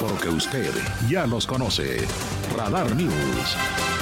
Porque usted ya los conoce. Radar News.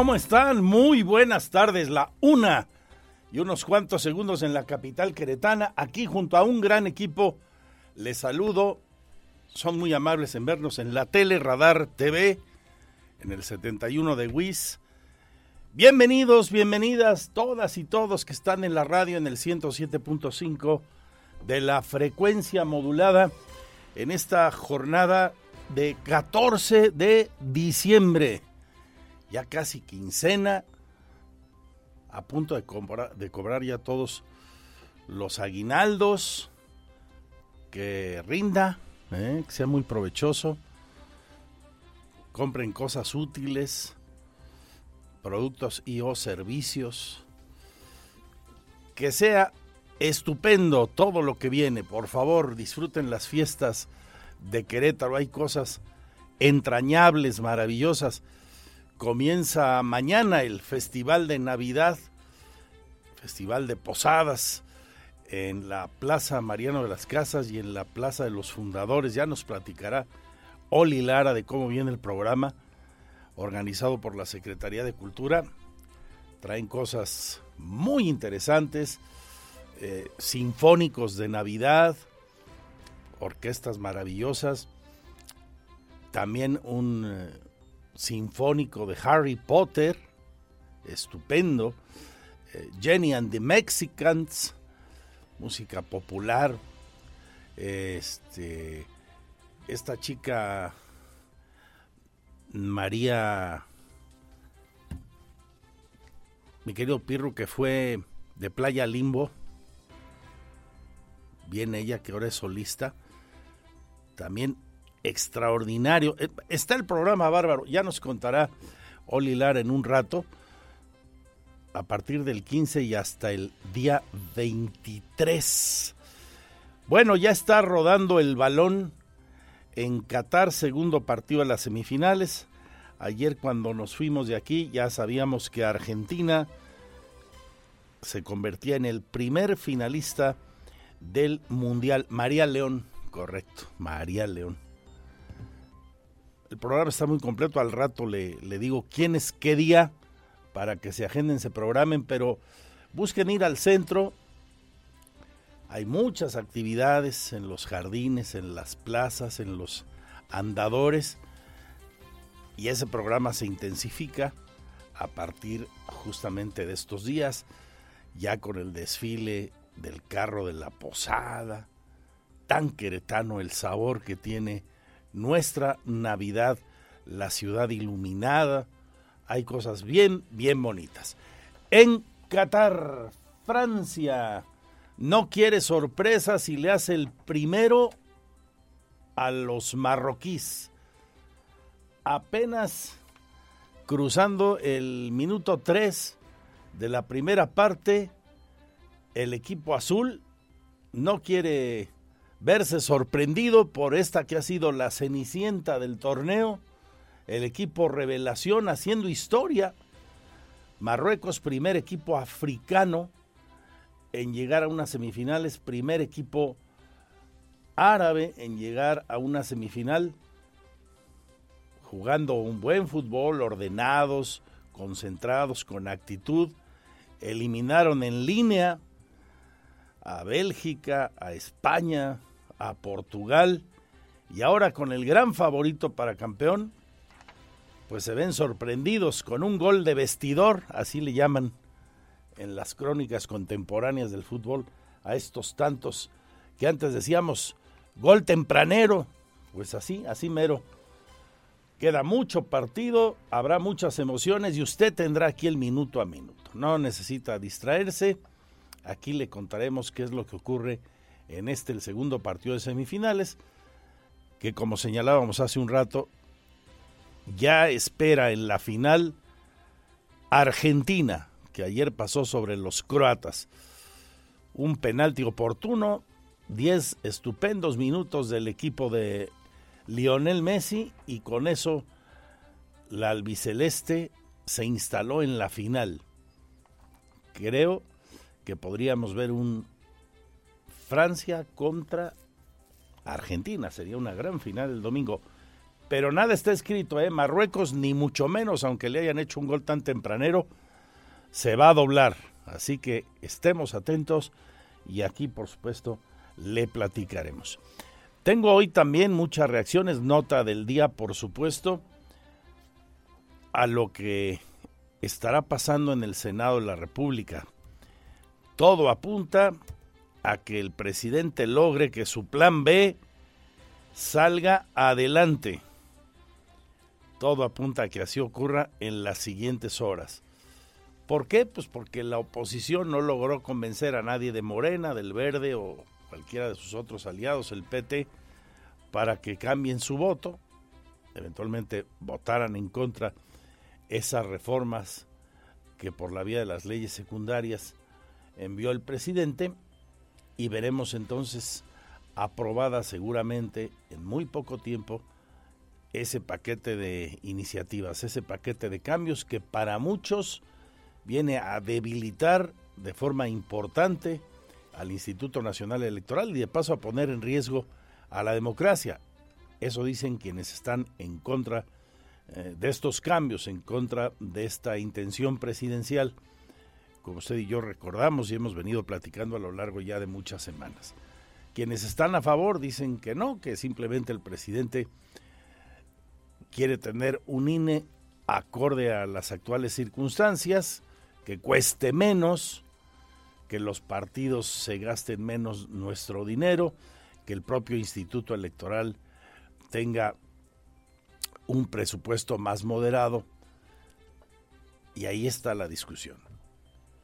¿Cómo están? Muy buenas tardes. La una y unos cuantos segundos en la capital queretana. Aquí junto a un gran equipo. Les saludo. Son muy amables en vernos en la tele Radar TV, en el 71 de WIS. Bienvenidos, bienvenidas todas y todos que están en la radio en el 107.5 de la frecuencia modulada en esta jornada de 14 de diciembre ya casi quincena, a punto de cobrar, de cobrar ya todos los aguinaldos, que rinda, ¿eh? que sea muy provechoso, compren cosas útiles, productos y o servicios, que sea estupendo todo lo que viene, por favor disfruten las fiestas de Querétaro, hay cosas entrañables, maravillosas, comienza mañana el Festival de Navidad, Festival de Posadas, en la Plaza Mariano de las Casas y en la Plaza de los Fundadores. Ya nos platicará Oli Lara de cómo viene el programa, organizado por la Secretaría de Cultura. Traen cosas muy interesantes, eh, sinfónicos de Navidad, orquestas maravillosas, también un... Eh, sinfónico de Harry Potter, estupendo. Eh, Jenny and the Mexicans, música popular. Este, esta chica María, mi querido Pirro, que fue de Playa Limbo, bien ella que ahora es solista, también extraordinario. Eh, está el programa bárbaro, ya nos contará Oli Lara en un rato, a partir del 15 y hasta el día 23. Bueno, ya está rodando el balón en Qatar, segundo partido de las semifinales. Ayer cuando nos fuimos de aquí ya sabíamos que Argentina se convertía en el primer finalista del Mundial. María León, correcto, María León el programa está muy completo. Al rato le, le digo quién es qué día para que se agenden, se programen, pero busquen ir al centro. Hay muchas actividades en los jardines, en las plazas, en los andadores. Y ese programa se intensifica a partir justamente de estos días, ya con el desfile del carro de la posada, tan queretano el sabor que tiene nuestra Navidad la ciudad iluminada, hay cosas bien, bien bonitas. En Qatar, Francia, no quiere sorpresas y le hace el primero a los marroquíes. Apenas cruzando el minuto 3 de la primera parte, el equipo azul no quiere verse sorprendido por esta que ha sido la cenicienta del torneo, el equipo revelación haciendo historia. Marruecos, primer equipo africano en llegar a unas semifinales, primer equipo árabe en llegar a una semifinal, jugando un buen fútbol, ordenados, concentrados, con actitud, eliminaron en línea a Bélgica, a España, a Portugal y ahora con el gran favorito para campeón, pues se ven sorprendidos con un gol de vestidor, así le llaman en las crónicas contemporáneas del fútbol a estos tantos que antes decíamos gol tempranero, pues así, así mero. Queda mucho partido, habrá muchas emociones y usted tendrá aquí el minuto a minuto. No necesita distraerse. Aquí le contaremos qué es lo que ocurre en este, el segundo partido de semifinales, que como señalábamos hace un rato, ya espera en la final Argentina, que ayer pasó sobre los croatas. Un penalti oportuno, 10 estupendos minutos del equipo de Lionel Messi y con eso la albiceleste se instaló en la final. Creo que podríamos ver un Francia contra Argentina. Sería una gran final el domingo. Pero nada está escrito, ¿eh? Marruecos ni mucho menos, aunque le hayan hecho un gol tan tempranero, se va a doblar. Así que estemos atentos y aquí, por supuesto, le platicaremos. Tengo hoy también muchas reacciones, nota del día, por supuesto, a lo que estará pasando en el Senado de la República. Todo apunta a que el presidente logre que su plan B salga adelante. Todo apunta a que así ocurra en las siguientes horas. ¿Por qué? Pues porque la oposición no logró convencer a nadie de Morena, del Verde o cualquiera de sus otros aliados, el PT, para que cambien su voto, eventualmente votaran en contra esas reformas que por la vía de las leyes secundarias envió el presidente y veremos entonces aprobada seguramente en muy poco tiempo ese paquete de iniciativas, ese paquete de cambios que para muchos viene a debilitar de forma importante al Instituto Nacional Electoral y de paso a poner en riesgo a la democracia. Eso dicen quienes están en contra eh, de estos cambios, en contra de esta intención presidencial como usted y yo recordamos y hemos venido platicando a lo largo ya de muchas semanas. Quienes están a favor dicen que no, que simplemente el presidente quiere tener un INE acorde a las actuales circunstancias, que cueste menos, que los partidos se gasten menos nuestro dinero, que el propio Instituto Electoral tenga un presupuesto más moderado. Y ahí está la discusión.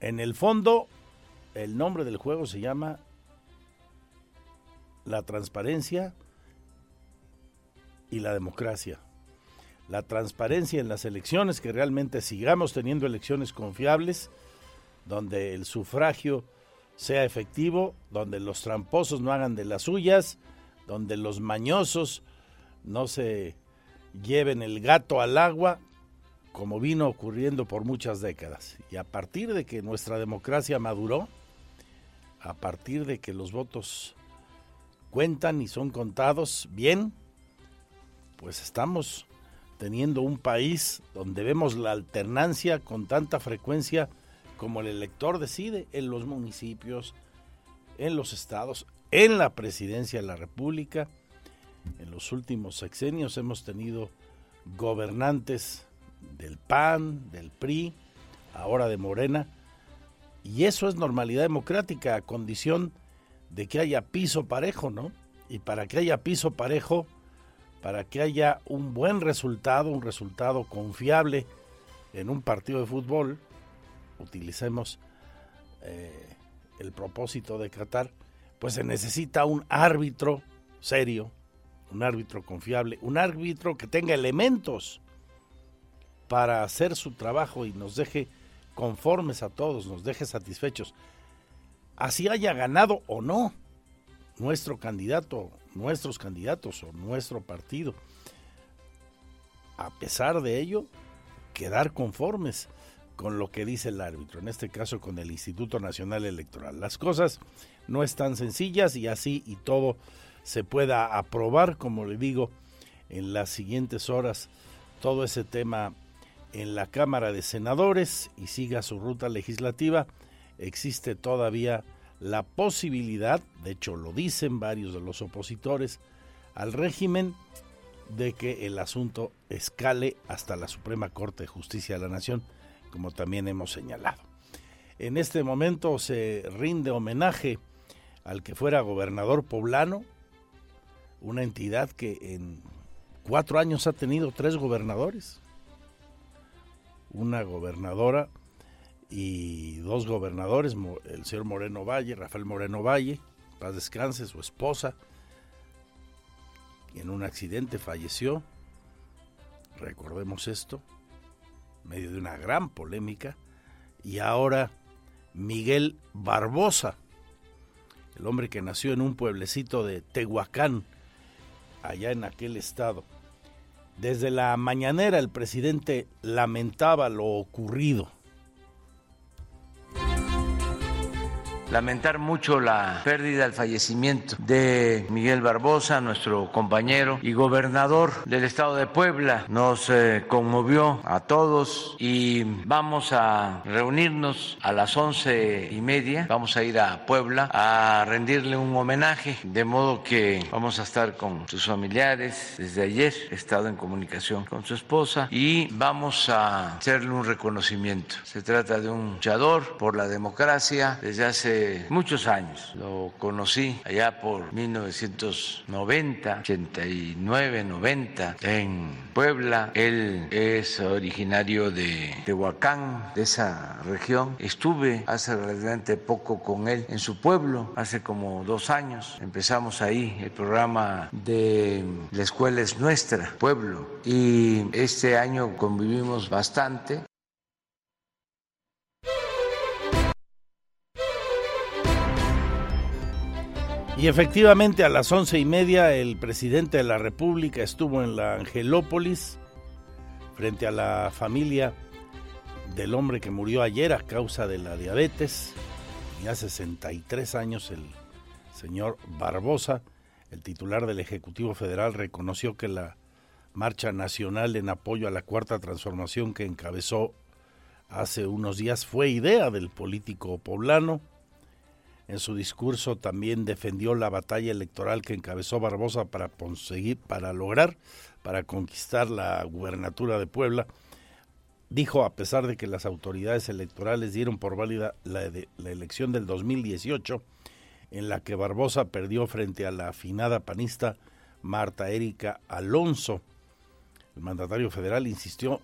En el fondo, el nombre del juego se llama la transparencia y la democracia. La transparencia en las elecciones, que realmente sigamos teniendo elecciones confiables, donde el sufragio sea efectivo, donde los tramposos no hagan de las suyas, donde los mañosos no se lleven el gato al agua, como vino ocurriendo por muchas décadas. Y a partir de que nuestra democracia maduró, a partir de que los votos cuentan y son contados bien, pues estamos teniendo un país donde vemos la alternancia con tanta frecuencia como el elector decide en los municipios, en los estados, en la presidencia de la República. En los últimos sexenios hemos tenido gobernantes del PAN, del PRI, ahora de Morena. Y eso es normalidad democrática a condición de que haya piso parejo, ¿no? Y para que haya piso parejo, para que haya un buen resultado, un resultado confiable en un partido de fútbol, utilicemos eh, el propósito de Qatar, pues se necesita un árbitro serio, un árbitro confiable, un árbitro que tenga elementos para hacer su trabajo y nos deje conformes a todos, nos deje satisfechos. Así haya ganado o no nuestro candidato, nuestros candidatos o nuestro partido. A pesar de ello, quedar conformes con lo que dice el árbitro, en este caso con el Instituto Nacional Electoral. Las cosas no están sencillas y así y todo se pueda aprobar, como le digo, en las siguientes horas todo ese tema en la Cámara de Senadores y siga su ruta legislativa, existe todavía la posibilidad, de hecho lo dicen varios de los opositores al régimen, de que el asunto escale hasta la Suprema Corte de Justicia de la Nación, como también hemos señalado. En este momento se rinde homenaje al que fuera gobernador poblano, una entidad que en cuatro años ha tenido tres gobernadores, una gobernadora y dos gobernadores, el señor Moreno Valle, Rafael Moreno Valle, paz descanse, su esposa, en un accidente falleció, recordemos esto, en medio de una gran polémica, y ahora Miguel Barbosa, el hombre que nació en un pueblecito de Tehuacán, allá en aquel estado. Desde la mañanera el presidente lamentaba lo ocurrido lamentar mucho la pérdida, el fallecimiento de Miguel Barbosa, nuestro compañero y gobernador del estado de Puebla. Nos eh, conmovió a todos y vamos a reunirnos a las once y media. Vamos a ir a Puebla a rendirle un homenaje, de modo que vamos a estar con sus familiares. Desde ayer he estado en comunicación con su esposa y vamos a hacerle un reconocimiento. Se trata de un luchador por la democracia desde hace muchos años. Lo conocí allá por 1990, 89, 90 en Puebla. Él es originario de Tehuacán, de esa región. Estuve hace relativamente poco con él en su pueblo, hace como dos años. Empezamos ahí el programa de La Escuela es Nuestra, pueblo. Y este año convivimos bastante. Y efectivamente a las once y media el presidente de la República estuvo en la Angelópolis frente a la familia del hombre que murió ayer a causa de la diabetes. Ya 63 años el señor Barbosa, el titular del Ejecutivo Federal, reconoció que la marcha nacional en apoyo a la cuarta transformación que encabezó hace unos días fue idea del político poblano en su discurso también defendió la batalla electoral que encabezó Barbosa para conseguir, para lograr, para conquistar la gubernatura de Puebla. Dijo, a pesar de que las autoridades electorales dieron por válida la, elección del 2018, en la que Barbosa perdió frente a la afinada panista Marta Erika Alonso. El mandatario federal insistió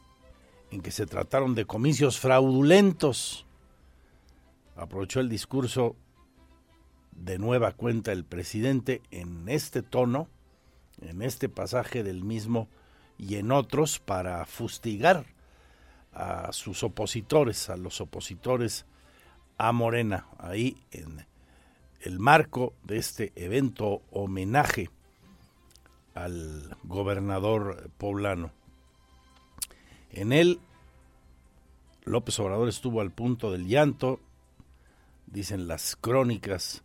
en que se trataron de comicios fraudulentos. Aprovechó el discurso de nueva cuenta el presidente en este tono, en este pasaje del mismo y en otros para fustigar a sus opositores, a los opositores a Morena, ahí en el marco de este evento homenaje al gobernador poblano. En él, López Obrador estuvo al punto del llanto, dicen las crónicas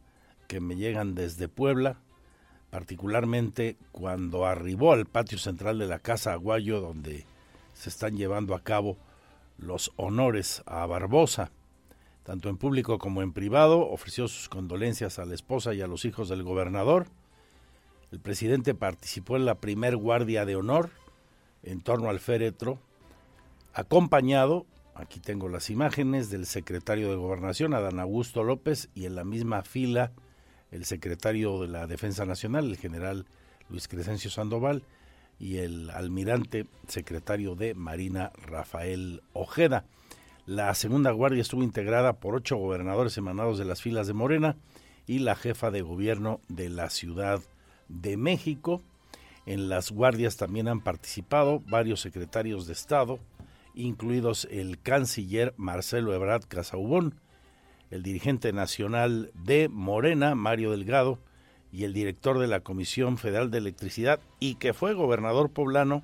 que me llegan desde Puebla, particularmente cuando arribó al patio central de la Casa Aguayo, donde se están llevando a cabo los honores a Barbosa. Tanto en público como en privado, ofreció sus condolencias a la esposa y a los hijos del gobernador. El presidente participó en la primer guardia de honor en torno al féretro, acompañado, aquí tengo las imágenes, del secretario de Gobernación, Adán Augusto López, y en la misma fila el secretario de la Defensa Nacional, el general Luis Crescencio Sandoval, y el almirante secretario de Marina Rafael Ojeda. La segunda guardia estuvo integrada por ocho gobernadores emanados de las filas de Morena y la jefa de gobierno de la Ciudad de México. En las guardias también han participado varios secretarios de Estado, incluidos el canciller Marcelo Ebrard Casaubón, el dirigente nacional de Morena, Mario Delgado, y el director de la Comisión Federal de Electricidad, y que fue gobernador poblano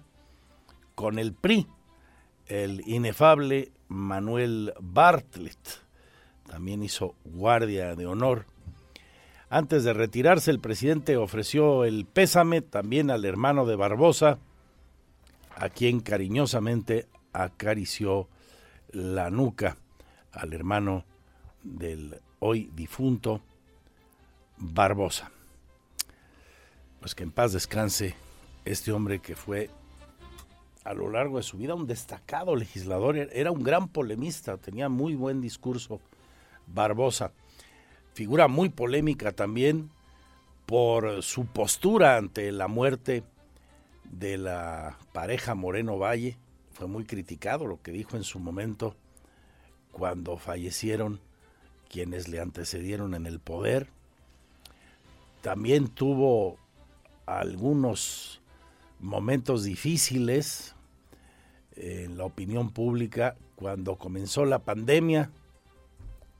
con el PRI, el inefable Manuel Bartlett. También hizo guardia de honor. Antes de retirarse, el presidente ofreció el pésame también al hermano de Barbosa, a quien cariñosamente acarició la nuca, al hermano del hoy difunto Barbosa. Pues que en paz descanse este hombre que fue a lo largo de su vida un destacado legislador, era un gran polemista, tenía muy buen discurso Barbosa. Figura muy polémica también por su postura ante la muerte de la pareja Moreno Valle. Fue muy criticado lo que dijo en su momento cuando fallecieron quienes le antecedieron en el poder. También tuvo algunos momentos difíciles en la opinión pública cuando comenzó la pandemia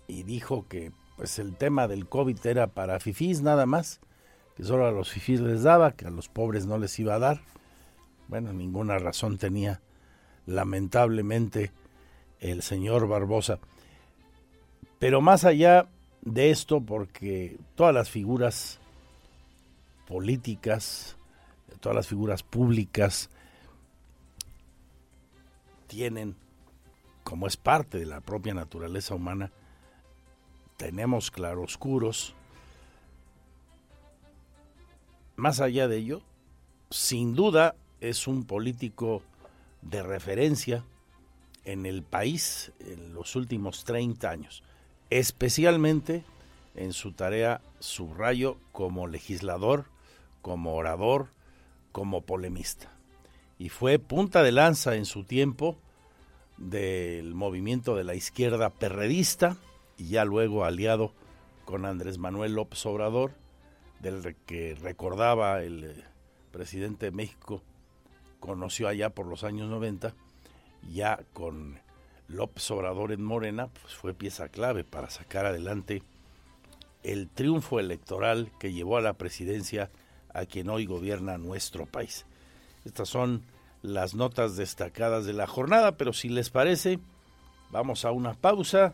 y dijo que pues el tema del COVID era para fifís nada más, que solo a los fifís les daba, que a los pobres no les iba a dar. Bueno, ninguna razón tenía lamentablemente el señor Barbosa. Pero más allá de esto, porque todas las figuras políticas, todas las figuras públicas tienen, como es parte de la propia naturaleza humana, tenemos claroscuros. Más allá de ello, sin duda es un político de referencia en el país en los últimos 30 años, especialmente en su tarea subrayo como legislador, como orador, como polemista. Y fue punta de lanza en su tiempo del movimiento de la izquierda perredista y ya luego aliado con Andrés Manuel López Obrador, del que recordaba el eh, presidente de México, conoció allá por los años 90, ya con López Obrador en Morena, pues fue pieza clave para sacar adelante el triunfo electoral que llevó a la presidencia a quien hoy gobierna nuestro país. Estas son las notas destacadas de la jornada, pero si les parece, vamos a una pausa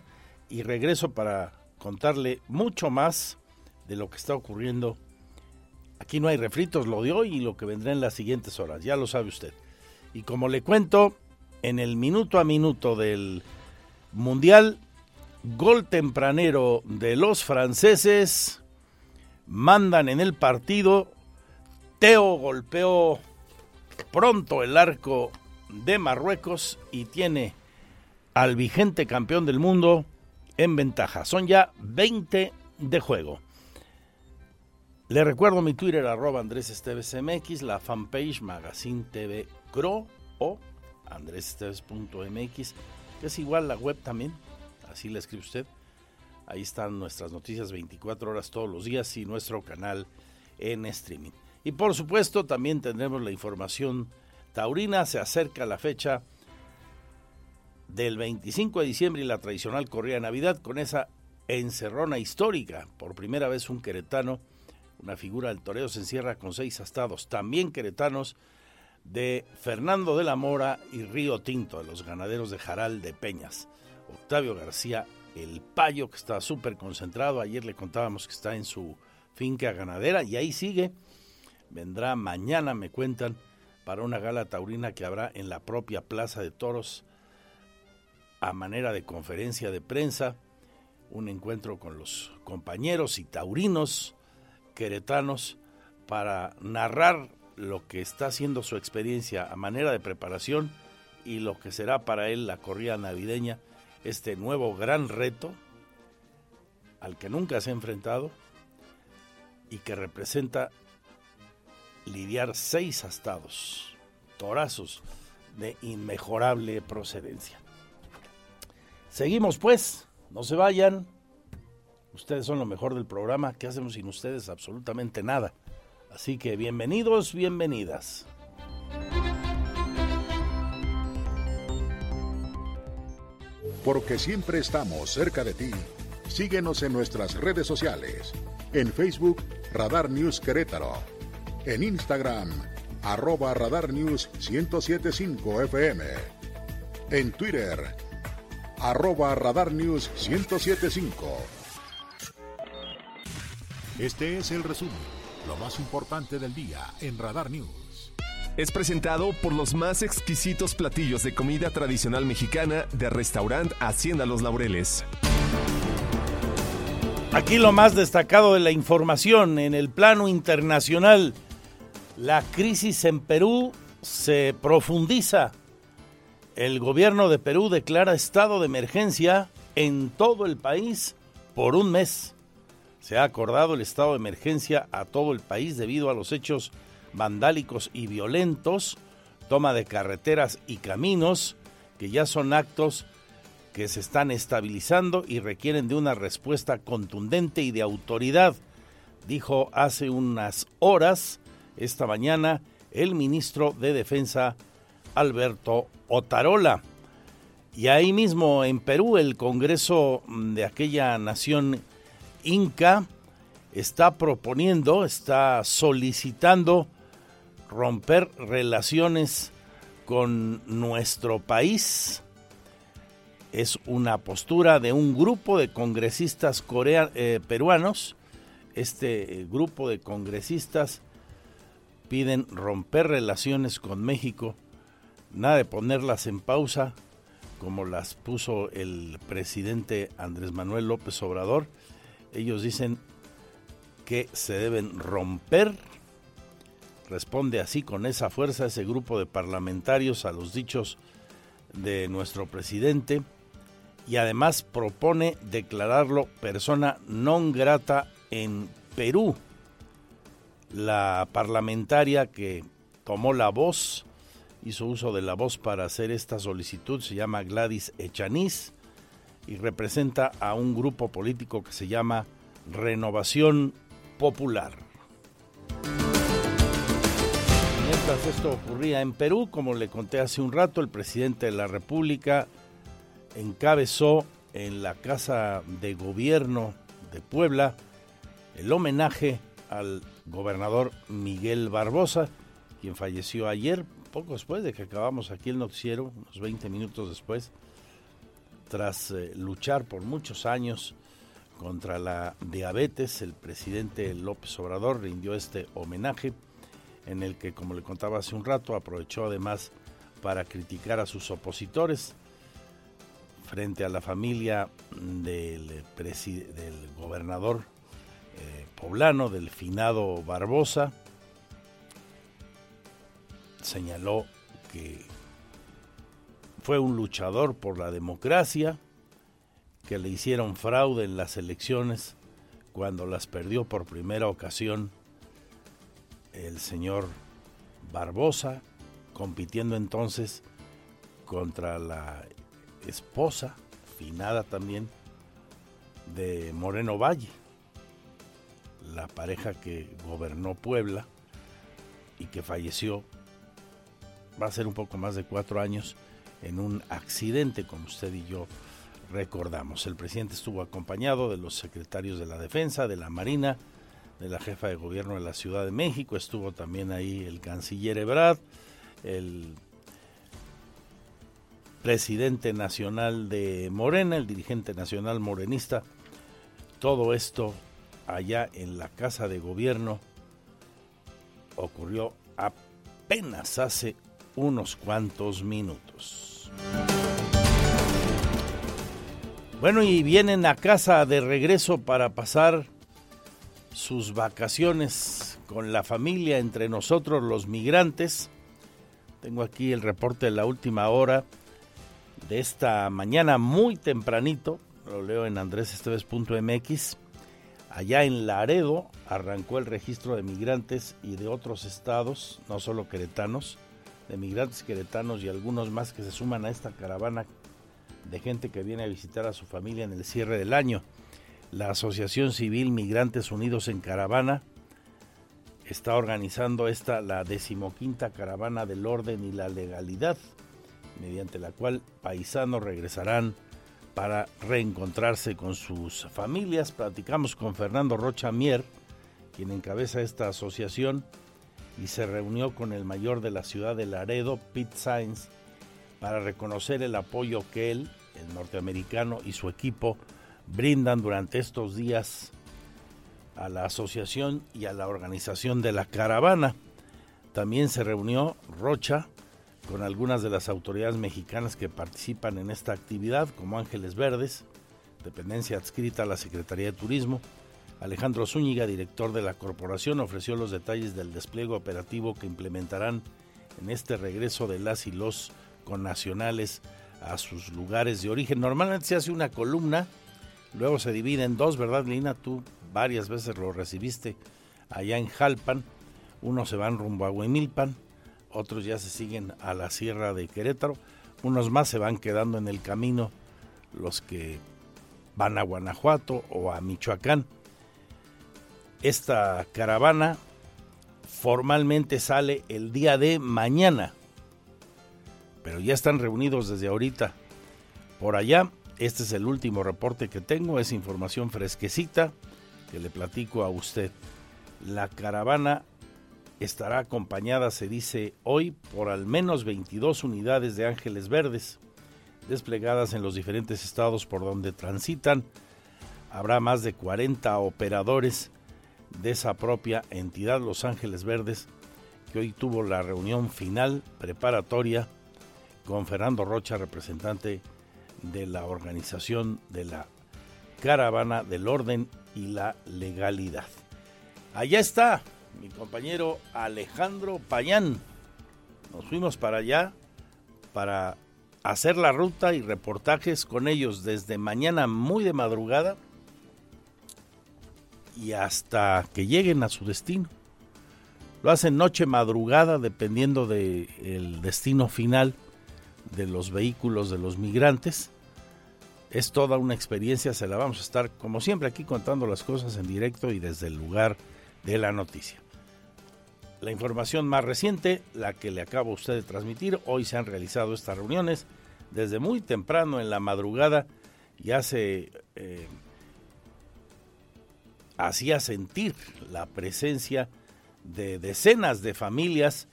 y regreso para contarle mucho más de lo que está ocurriendo. Aquí no hay refritos, lo de hoy y lo que vendrá en las siguientes horas, ya lo sabe usted. Y como le cuento, en el minuto a minuto del Mundial, gol tempranero de los franceses, mandan en el partido Teo golpeó pronto el arco de Marruecos y tiene al vigente campeón del mundo en ventaja. Son ya 20 de juego. Le recuerdo mi Twitter, arroba Andrés Esteves MX, la fanpage Magazine TV Cro o andresesteves.mx, que es igual la web también, así le escribe usted. Ahí están nuestras noticias 24 horas todos los días y nuestro canal en streaming. Y por supuesto también tendremos la información taurina. Se acerca la fecha del 25 de diciembre y la tradicional corrida de Navidad con esa encerrona histórica. Por primera vez un queretano, una figura del toreo se encierra con seis astados. También queretanos de Fernando de la Mora y Río Tinto, de los ganaderos de Jaral de Peñas. Octavio García, el payo que está súper concentrado. Ayer le contábamos que está en su finca ganadera y ahí sigue vendrá mañana, me cuentan, para una gala taurina que habrá en la propia Plaza de Toros a manera de conferencia de prensa, un encuentro con los compañeros y taurinos queretanos para narrar lo que está haciendo su experiencia a manera de preparación y lo que será para él la corrida navideña, este nuevo gran reto al que nunca se ha enfrentado y que representa lidiar seis astados. motorazos de inmejorable procedencia. Seguimos pues, no se vayan. Ustedes son lo mejor del programa. ¿Qué hacemos sin ustedes? Absolutamente nada. Así que bienvenidos, bienvenidas. Porque siempre estamos cerca de ti. Síguenos en nuestras redes sociales. En Facebook, Radar News Querétaro. En Instagram, arroba Radar News 1075 FM. En Twitter, arroba Radar News 1075. Este es el resumen, lo más importante del día en Radar News. Es presentado por los más exquisitos platillos de comida tradicional mexicana de restaurante Hacienda Los Laureles. Aquí lo más destacado de la información en el plano internacional. La crisis en Perú se profundiza. El gobierno de Perú declara estado de emergencia en todo el país por un mes. Se ha acordado el estado de emergencia a todo el país debido a los hechos vandálicos y violentos, toma de carreteras y caminos, que ya son actos que se están estabilizando y requieren de una respuesta contundente y de autoridad, dijo hace unas horas, esta mañana, el ministro de Defensa, Alberto Otarola. Y ahí mismo en Perú, el Congreso de aquella nación inca está proponiendo, está solicitando romper relaciones con nuestro país. Es una postura de un grupo de congresistas eh, peruanos. Este eh, grupo de congresistas piden romper relaciones con México, nada de ponerlas en pausa, como las puso el presidente Andrés Manuel López Obrador. Ellos dicen que se deben romper responde así con esa fuerza ese grupo de parlamentarios a los dichos de nuestro presidente y además propone declararlo persona non grata en Perú. La parlamentaria que tomó la voz, hizo uso de la voz para hacer esta solicitud, se llama Gladys Echaniz y representa a un grupo político que se llama Renovación Popular. Mientras esto ocurría en Perú, como le conté hace un rato, el presidente de la República encabezó en la Casa de Gobierno de Puebla el homenaje al gobernador Miguel Barbosa, quien falleció ayer, poco después de que acabamos aquí el noticiero, unos 20 minutos después, tras eh, luchar por muchos años contra la diabetes, el presidente López Obrador rindió este homenaje en el que, como le contaba hace un rato, aprovechó además para criticar a sus opositores frente a la familia del, del gobernador eh, poblano, del finado Barbosa. Señaló que fue un luchador por la democracia, que le hicieron fraude en las elecciones cuando las perdió por primera ocasión el señor Barbosa, compitiendo entonces contra la esposa, finada también, de Moreno Valle, la pareja que gobernó Puebla y que falleció, va a ser un poco más de cuatro años, en un accidente, como usted y yo recordamos. El presidente estuvo acompañado de los secretarios de la Defensa, de la Marina, de la jefa de gobierno de la Ciudad de México, estuvo también ahí el canciller Ebrard, el presidente nacional de Morena, el dirigente nacional morenista, todo esto allá en la casa de gobierno ocurrió apenas hace unos cuantos minutos. Bueno, y vienen a casa de regreso para pasar sus vacaciones con la familia, entre nosotros los migrantes. Tengo aquí el reporte de la última hora de esta mañana muy tempranito, lo leo en andresesteves.mx. Allá en Laredo arrancó el registro de migrantes y de otros estados, no solo queretanos, de migrantes queretanos y algunos más que se suman a esta caravana de gente que viene a visitar a su familia en el cierre del año. La Asociación Civil Migrantes Unidos en Caravana está organizando esta, la decimoquinta caravana del orden y la legalidad, mediante la cual paisanos regresarán para reencontrarse con sus familias. Platicamos con Fernando Rocha Mier, quien encabeza esta asociación y se reunió con el mayor de la ciudad de Laredo, Pete Sainz, para reconocer el apoyo que él, el norteamericano y su equipo brindan durante estos días a la asociación y a la organización de la caravana. También se reunió Rocha con algunas de las autoridades mexicanas que participan en esta actividad, como Ángeles Verdes, dependencia adscrita a la Secretaría de Turismo, Alejandro Zúñiga, director de la corporación, ofreció los detalles del despliegue operativo que implementarán en este regreso de las y los connacionales a sus lugares de origen. Normalmente se hace una columna, luego se divide en dos, ¿verdad, Lina? Tú varias veces lo recibiste allá en Jalpan. Unos se van rumbo a Huimilpan, otros ya se siguen a la sierra de Querétaro, unos más se van quedando en el camino, los que van a Guanajuato o a Michoacán esta caravana formalmente sale el día de mañana, pero ya están reunidos desde ahorita por allá. Este es el último reporte que tengo, es información fresquecita que le platico a usted. La caravana estará acompañada, se dice hoy, por al menos 22 unidades de ángeles verdes desplegadas en los diferentes estados por donde transitan. Habrá más de 40 operadores de esa propia entidad, Los Ángeles Verdes, que hoy tuvo la reunión final preparatoria con Fernando Rocha, representante de la organización de la Caravana del Orden y la Legalidad. Allá está mi compañero Alejandro Payán. Nos fuimos para allá para hacer la ruta y reportajes con ellos desde mañana muy de madrugada y hasta que lleguen a su destino. Lo hacen noche madrugada dependiendo del destino final de los vehículos de los migrantes. Es toda una experiencia, se la vamos a estar como siempre aquí contando las cosas en directo y desde el lugar de la noticia. La información más reciente, la que le acabo a usted de transmitir, hoy se han realizado estas reuniones desde muy temprano en la madrugada, ya se hacía sentir la presencia de decenas de familias,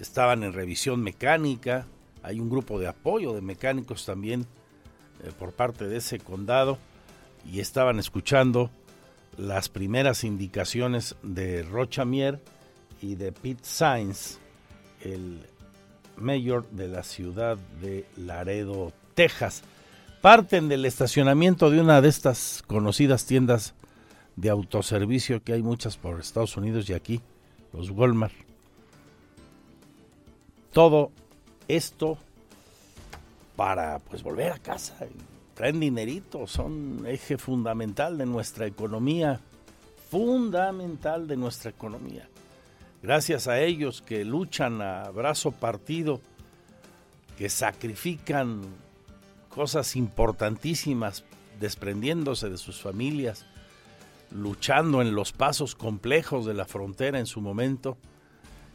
estaban en revisión mecánica, hay un grupo de apoyo de mecánicos también eh, por parte de ese condado y estaban escuchando las primeras indicaciones de Rocha Mier y de Pete Sainz, el mayor de la ciudad de Laredo, Texas. Parten del estacionamiento de una de estas conocidas tiendas de autoservicio que hay muchas por Estados Unidos y aquí, los Walmart. Todo esto para pues volver a casa traen dinerito, son eje fundamental de nuestra economía, fundamental de nuestra economía. Gracias a ellos que luchan a brazo partido, que sacrifican cosas importantísimas desprendiéndose de sus familias, luchando en los pasos complejos de la frontera en su momento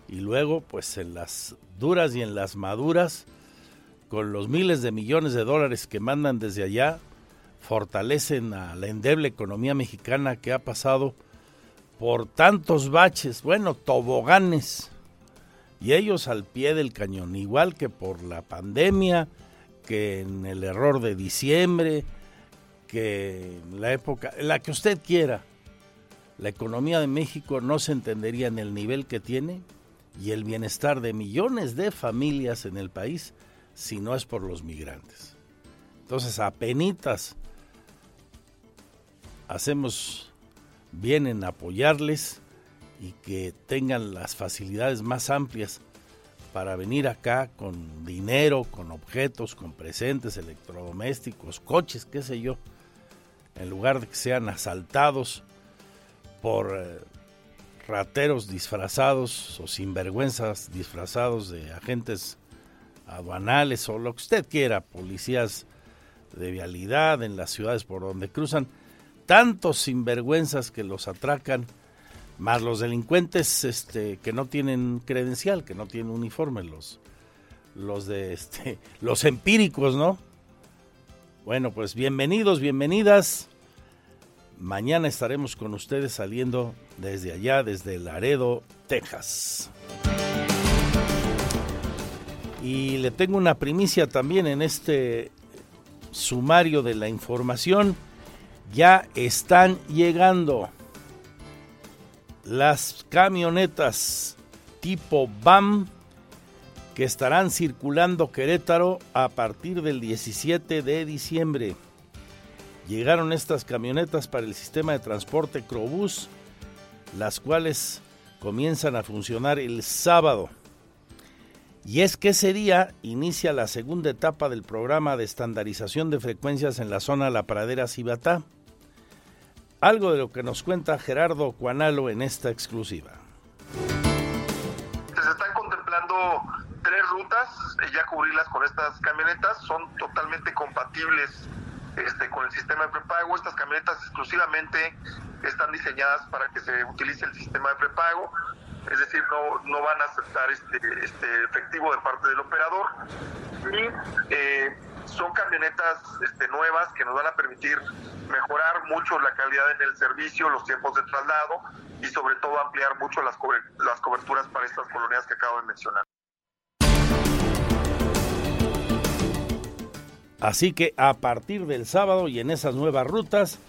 y luego pues en las duras y en las maduras con los miles de millones de dólares que mandan desde allá fortalecen a la endeble economía mexicana que ha pasado por tantos baches, bueno, toboganes, y ellos al pie del cañón, igual que por la pandemia, que en el error de diciembre, que la época, la que usted quiera, la economía de México no se entendería en el nivel que tiene y el bienestar de millones de familias en el país si no es por los migrantes. Entonces, apenitas hacemos bien en apoyarles y que tengan las facilidades más amplias para venir acá con dinero, con objetos, con presentes electrodomésticos, coches, qué sé yo, en lugar de que sean asaltados por eh, rateros disfrazados o sinvergüenzas disfrazados de agentes aduanales o lo que usted quiera, policías de vialidad en las ciudades por donde cruzan, tantos sinvergüenzas que los atracan, más los delincuentes este, que no tienen credencial, que no tienen uniforme, los, los de este, los empíricos, ¿no? Bueno, pues bienvenidos, bienvenidas. Mañana estaremos con ustedes saliendo desde allá, desde Laredo, Texas. Y le tengo una primicia también en este sumario de la información. Ya están llegando las camionetas tipo BAM que estarán circulando Querétaro a partir del 17 de diciembre. Llegaron estas camionetas para el sistema de transporte Crobús, las cuales comienzan a funcionar el sábado. Y es que ese día inicia la segunda etapa del programa de estandarización de frecuencias en la zona La Pradera Cibatá. Algo de lo que nos cuenta Gerardo Cuanalo en esta exclusiva. Se están contemplando tres rutas, ya cubrirlas con estas camionetas, son totalmente compatibles este, con el sistema de prepago. Estas camionetas exclusivamente están diseñadas para que se utilice el sistema de prepago, es decir, no, no van a aceptar este, este efectivo de parte del operador. Y eh, son camionetas este, nuevas que nos van a permitir mejorar mucho la calidad en el servicio, los tiempos de traslado y sobre todo ampliar mucho las, las coberturas para estas colonias que acabo de mencionar. Así que a partir del sábado y en esas nuevas rutas,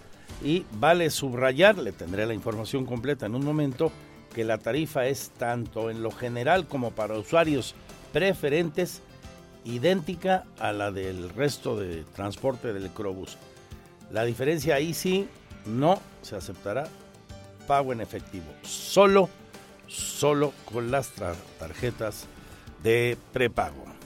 y vale subrayar, le tendré la información completa en un momento, que la tarifa es tanto en lo general como para usuarios preferentes idéntica a la del resto de transporte del Crobus. La diferencia ahí sí no se aceptará pago en efectivo, solo solo con las tarjetas de prepago.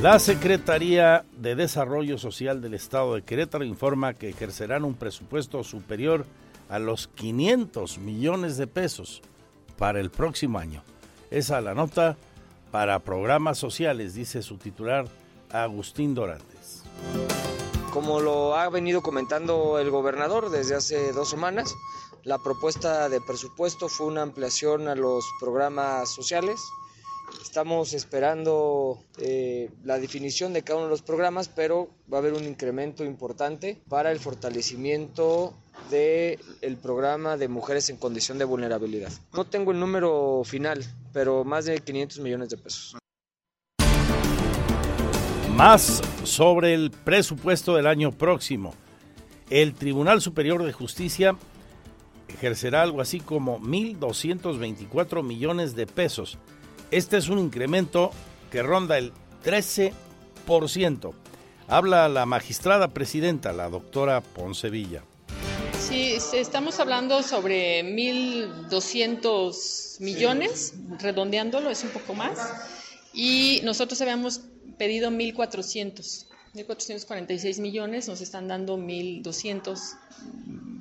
La Secretaría de Desarrollo Social del Estado de Querétaro informa que ejercerán un presupuesto superior a los 500 millones de pesos para el próximo año. Esa la nota para programas sociales, dice su titular Agustín Dorantes. Como lo ha venido comentando el gobernador desde hace dos semanas, la propuesta de presupuesto fue una ampliación a los programas sociales Estamos esperando eh, la definición de cada uno de los programas, pero va a haber un incremento importante para el fortalecimiento del el programa de mujeres en condición de vulnerabilidad. No tengo el número final, pero más de 500 millones de pesos. Más sobre el presupuesto del año próximo. El Tribunal Superior de Justicia ejercerá algo así como 1.224 millones de pesos este es un incremento que ronda el 13%. Habla la magistrada presidenta, la doctora Poncevilla. Sí, estamos hablando sobre 1.200 millones, redondeándolo, es un poco más. Y nosotros habíamos pedido 1.400, 1.446 millones, nos están dando 1.200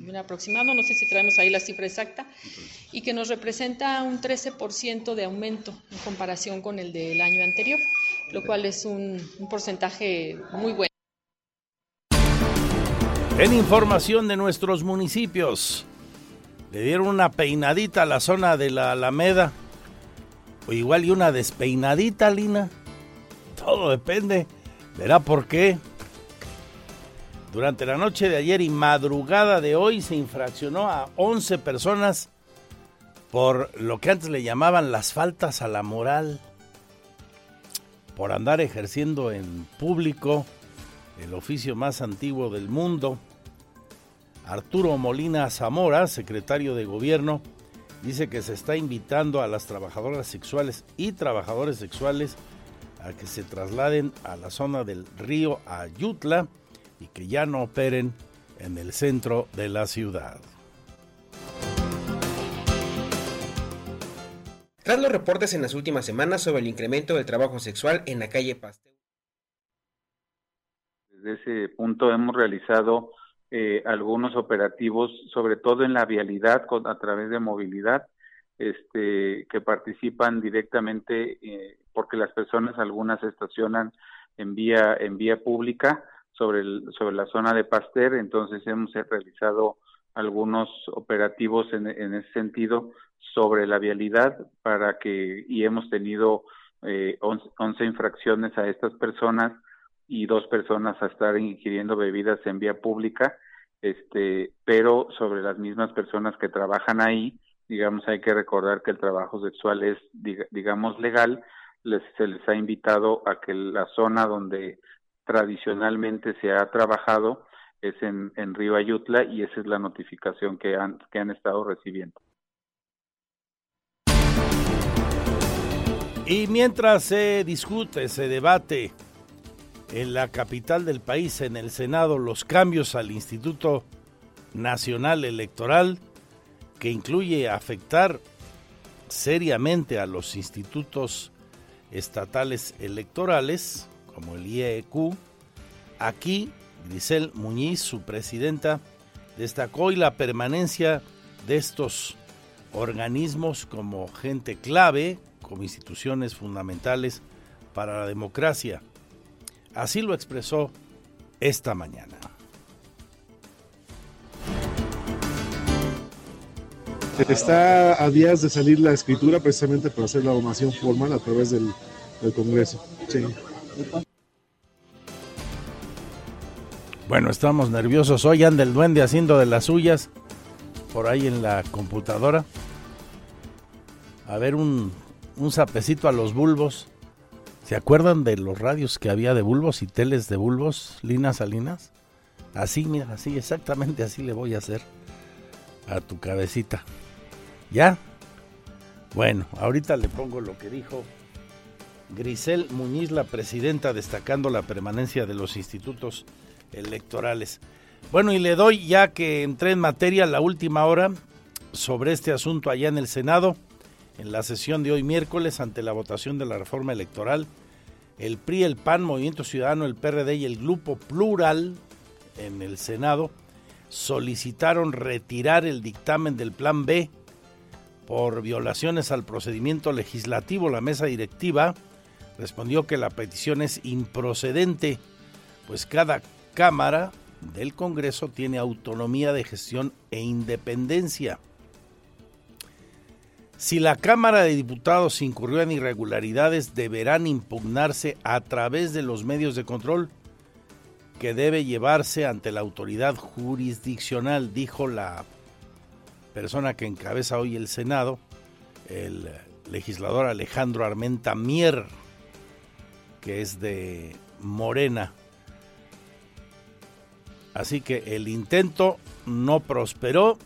un aproximado, no sé si traemos ahí la cifra exacta, y que nos representa un 13% de aumento en comparación con el del año anterior, lo cual es un, porcentaje muy bueno. En información de nuestros municipios, le dieron una peinadita a la zona de la Alameda, o igual y una despeinadita, Lina. Todo depende. Verá por qué. Durante la noche de ayer y madrugada de hoy se infraccionó a 11 personas por lo que antes le llamaban las faltas a la moral, por andar ejerciendo en público el oficio más antiguo del mundo. Arturo Molina Zamora, secretario de gobierno, dice que se está invitando a las trabajadoras sexuales y trabajadores sexuales a que se trasladen a la zona del río Ayutla y que ya no operen en el centro de la ciudad. Tras los reportes en las últimas semanas sobre el incremento del trabajo sexual en la calle Pasteur. Desde ese punto hemos realizado eh, algunos operativos, sobre todo en la vialidad a través de movilidad, este, que participan directamente eh, porque las personas algunas estacionan en vía en vía pública sobre sobre la zona de Pasteur, entonces hemos realizado algunos operativos en, ese sentido sobre la vialidad para que y hemos tenido eh, 11, infracciones a estas personas y dos personas a estar ingiriendo bebidas en vía pública, este, pero sobre las mismas personas que trabajan ahí, digamos, hay que recordar que el trabajo sexual es, digamos, legal, les, se les ha invitado a que la zona donde tradicionalmente se ha trabajado es en, en Río Ayutla y esa es la notificación que han, que han estado recibiendo. Y mientras se discute, se debate en la capital del país, en el Senado, los cambios al Instituto Nacional Electoral, que incluye afectar seriamente a los institutos estatales electorales, como el IEQ, aquí Grisel Muñiz, su presidenta, destacó hoy la permanencia de estos organismos como gente clave, como instituciones fundamentales para la democracia. Así lo expresó esta mañana. Está a días de salir la escritura precisamente para hacer la donación formal a través del, Congreso. Sí. Bueno, estamos nerviosos. Hoy anda el duende haciendo de las suyas por ahí en la computadora. A ver un, un sapecito a los bulbos. ¿Se acuerdan de los radios que había de bulbos y teles de bulbos, Lina Salinas? Así, mira, así, exactamente así le voy a hacer a tu cabecita. ¿Ya? Bueno, ahorita le pongo lo que dijo Grisel Muñiz, la presidenta, destacando la permanencia de los institutos electorales. Bueno, y le doy, ya que entré en materia, la última hora sobre este asunto allá en el Senado, en la sesión de hoy miércoles, ante la votación de la reforma electoral, el PRI, el PAN, Movimiento Ciudadano, el PRD y el Grupo Plural en el Senado solicitaron retirar el dictamen del Plan B por violaciones al procedimiento legislativo. La mesa directiva respondió que la petición es improcedente, pues cada Cámara del Congreso tiene autonomía de gestión e independencia. Si la Cámara de Diputados incurrió en irregularidades, deberán impugnarse a través de los medios de control que debe llevarse ante la autoridad jurisdiccional, dijo la persona que encabeza hoy el Senado, el legislador Alejandro Armenta Mier, que es de Morena. Así que el intento no prosperó,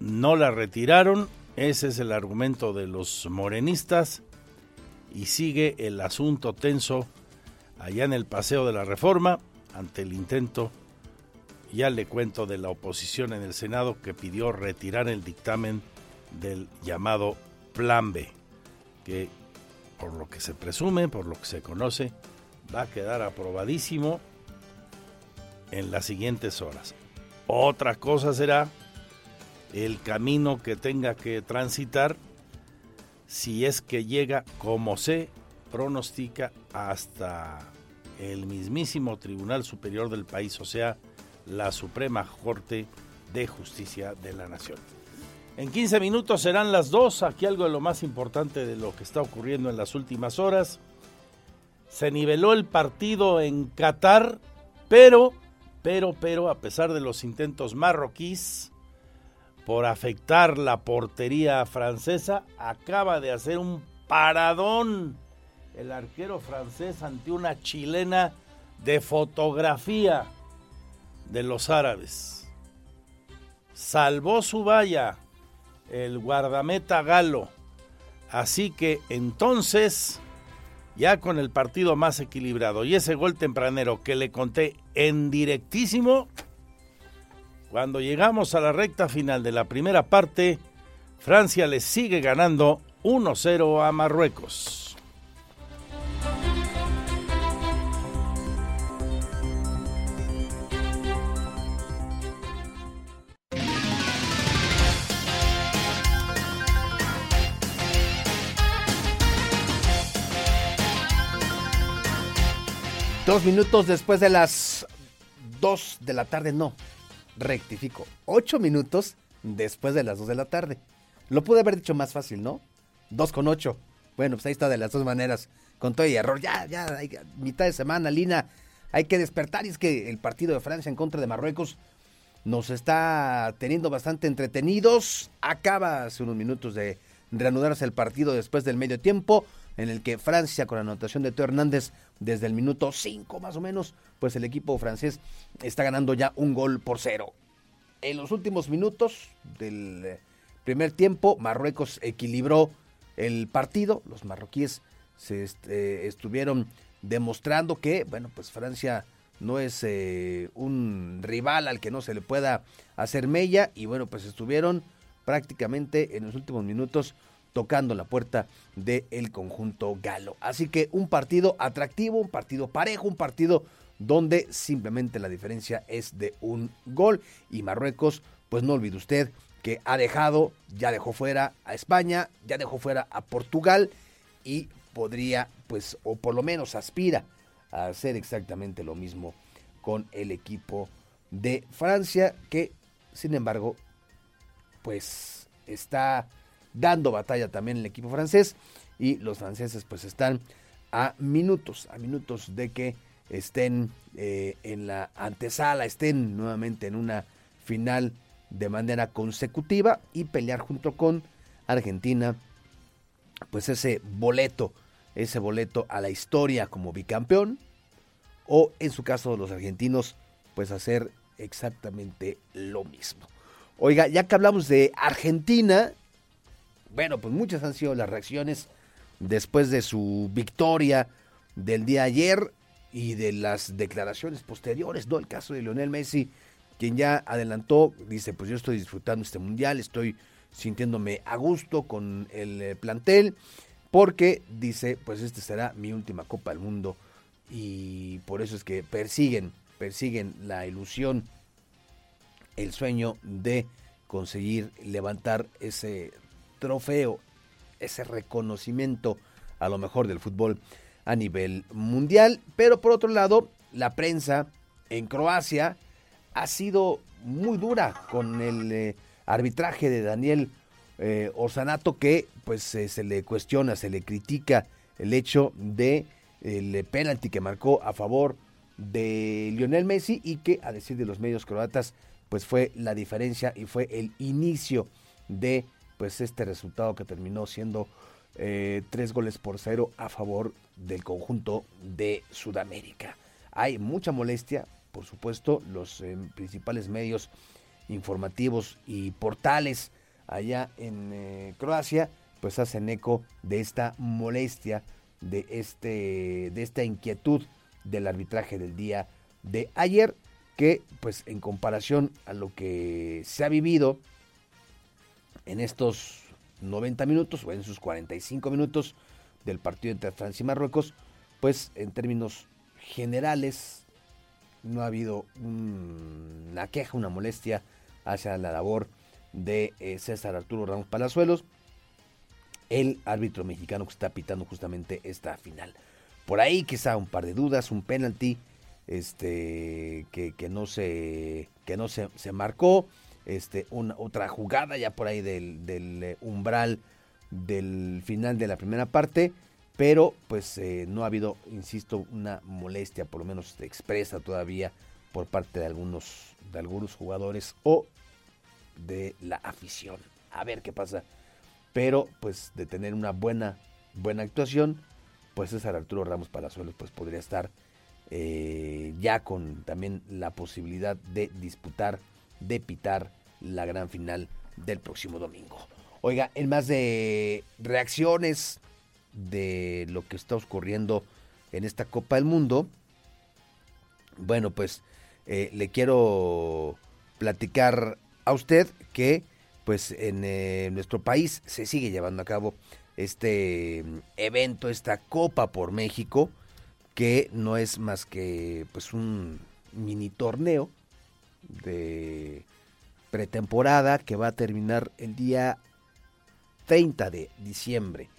no la retiraron, ese es el argumento de los morenistas y sigue el asunto tenso allá en el Paseo de la Reforma ante el intento, ya le cuento, de la oposición en el Senado que pidió retirar el dictamen del llamado Plan B, que por lo que se presume, por lo que se conoce, va a quedar aprobadísimo en las siguientes horas. Otra cosa será el camino que tenga que transitar si es que llega, como se pronostica, hasta el mismísimo Tribunal Superior del país, o sea, la Suprema Corte de Justicia de la Nación. En 15 minutos serán las dos. Aquí algo de lo más importante de lo que está ocurriendo en las últimas horas. Se niveló el partido en Qatar, pero pero, pero, a pesar de los intentos marroquíes por afectar la portería francesa, acaba de hacer un paradón el arquero francés ante una chilena de fotografía de los árabes. Salvó su valla el guardameta galo. Así que entonces ya con el partido más equilibrado y ese gol tempranero que le conté en directísimo, cuando llegamos a la recta final de la primera parte, Francia le sigue ganando 1-0 a Marruecos. Dos minutos después de las dos de la tarde, no, rectifico, ocho minutos después de las dos de la tarde. Lo pude haber dicho más fácil, ¿no? Dos con ocho. Bueno, pues ahí está de las dos maneras, con todo y error. Ya, ya, mitad de semana, Lina, hay que despertar. Y es que el partido de Francia en contra de Marruecos nos está teniendo bastante entretenidos. Acaba hace unos minutos de reanudarse el partido después del medio tiempo en el que Francia, con la anotación de Teo Hernández, desde el minuto 5 más o menos, pues el equipo francés está ganando ya un gol por cero. En los últimos minutos del eh, primer tiempo, Marruecos equilibró el partido. Los marroquíes se este, estuvieron demostrando que, bueno, pues Francia no es eh, un rival al que no se le pueda hacer mella y bueno, pues estuvieron prácticamente en los últimos minutos tocando la puerta del conjunto galo. Así que un partido atractivo, un partido parejo, un partido donde simplemente la diferencia es de un gol y Marruecos, pues no olvide usted que ha dejado, ya dejó fuera a España, ya dejó fuera a Portugal y podría, pues, o por lo menos aspira a hacer exactamente lo mismo con el equipo de Francia, que sin embargo, pues está dando batalla también el equipo francés y los franceses pues están a minutos, a minutos de que estén eh, en la antesala, estén nuevamente en una final de manera consecutiva y pelear junto con Argentina pues ese boleto, ese boleto a la historia como bicampeón o en su caso los argentinos pues hacer exactamente lo mismo. Oiga, ya que hablamos de Argentina, bueno, pues muchas han sido las reacciones después de su victoria del día ayer y de las declaraciones posteriores, ¿no? El caso de Lionel Messi, quien ya adelantó, dice, pues yo estoy disfrutando este mundial, estoy sintiéndome a gusto con el eh, plantel, porque dice, pues esta será mi última Copa del Mundo y por eso es que persiguen, persiguen la ilusión, el sueño de conseguir levantar ese trofeo, ese reconocimiento a lo mejor del fútbol a nivel mundial. Pero por otro lado, la prensa en Croacia ha sido muy dura con el eh, arbitraje de Daniel eh, Orsanato que pues eh, se le cuestiona, se le critica el hecho de el penalti que marcó a favor de Lionel Messi y que a decir de los medios croatas pues fue la diferencia y fue el inicio de pues este resultado que terminó siendo eh, tres goles por cero a favor del conjunto de Sudamérica. Hay mucha molestia, por supuesto, los eh, principales medios informativos y portales allá en eh, Croacia, pues hacen eco de esta molestia, de, este, de esta inquietud del arbitraje del día de ayer, que pues en comparación a lo que se ha vivido en estos 90 minutos o en sus 45 minutos del partido entre Francia y Marruecos, pues en términos generales no ha habido una queja, una molestia hacia la labor de eh, César Arturo Ramos Palazuelos, el árbitro mexicano que está pitando justamente esta final. Por ahí quizá un par de dudas, un penalti este, que, que no, se, que no se, se marcó este, una, otra jugada ya por ahí del, eh, umbral del final de la primera parte, pero pues eh, no ha habido, insisto, una molestia, por lo menos expresa todavía por parte de algunos, de algunos jugadores o de la afición. A ver qué pasa. Pero pues de tener una buena, buena actuación, pues César Arturo Ramos Palazuelos pues podría estar eh, ya con también la posibilidad de disputar de pitar la gran final del próximo domingo. Oiga, en más de reacciones de lo que está ocurriendo en esta Copa del Mundo, bueno, pues eh, le quiero platicar a usted que pues en eh, nuestro país se sigue llevando a cabo este evento, esta Copa por México, que no es más que pues un mini torneo de pretemporada que va a terminar el día 30 de diciembre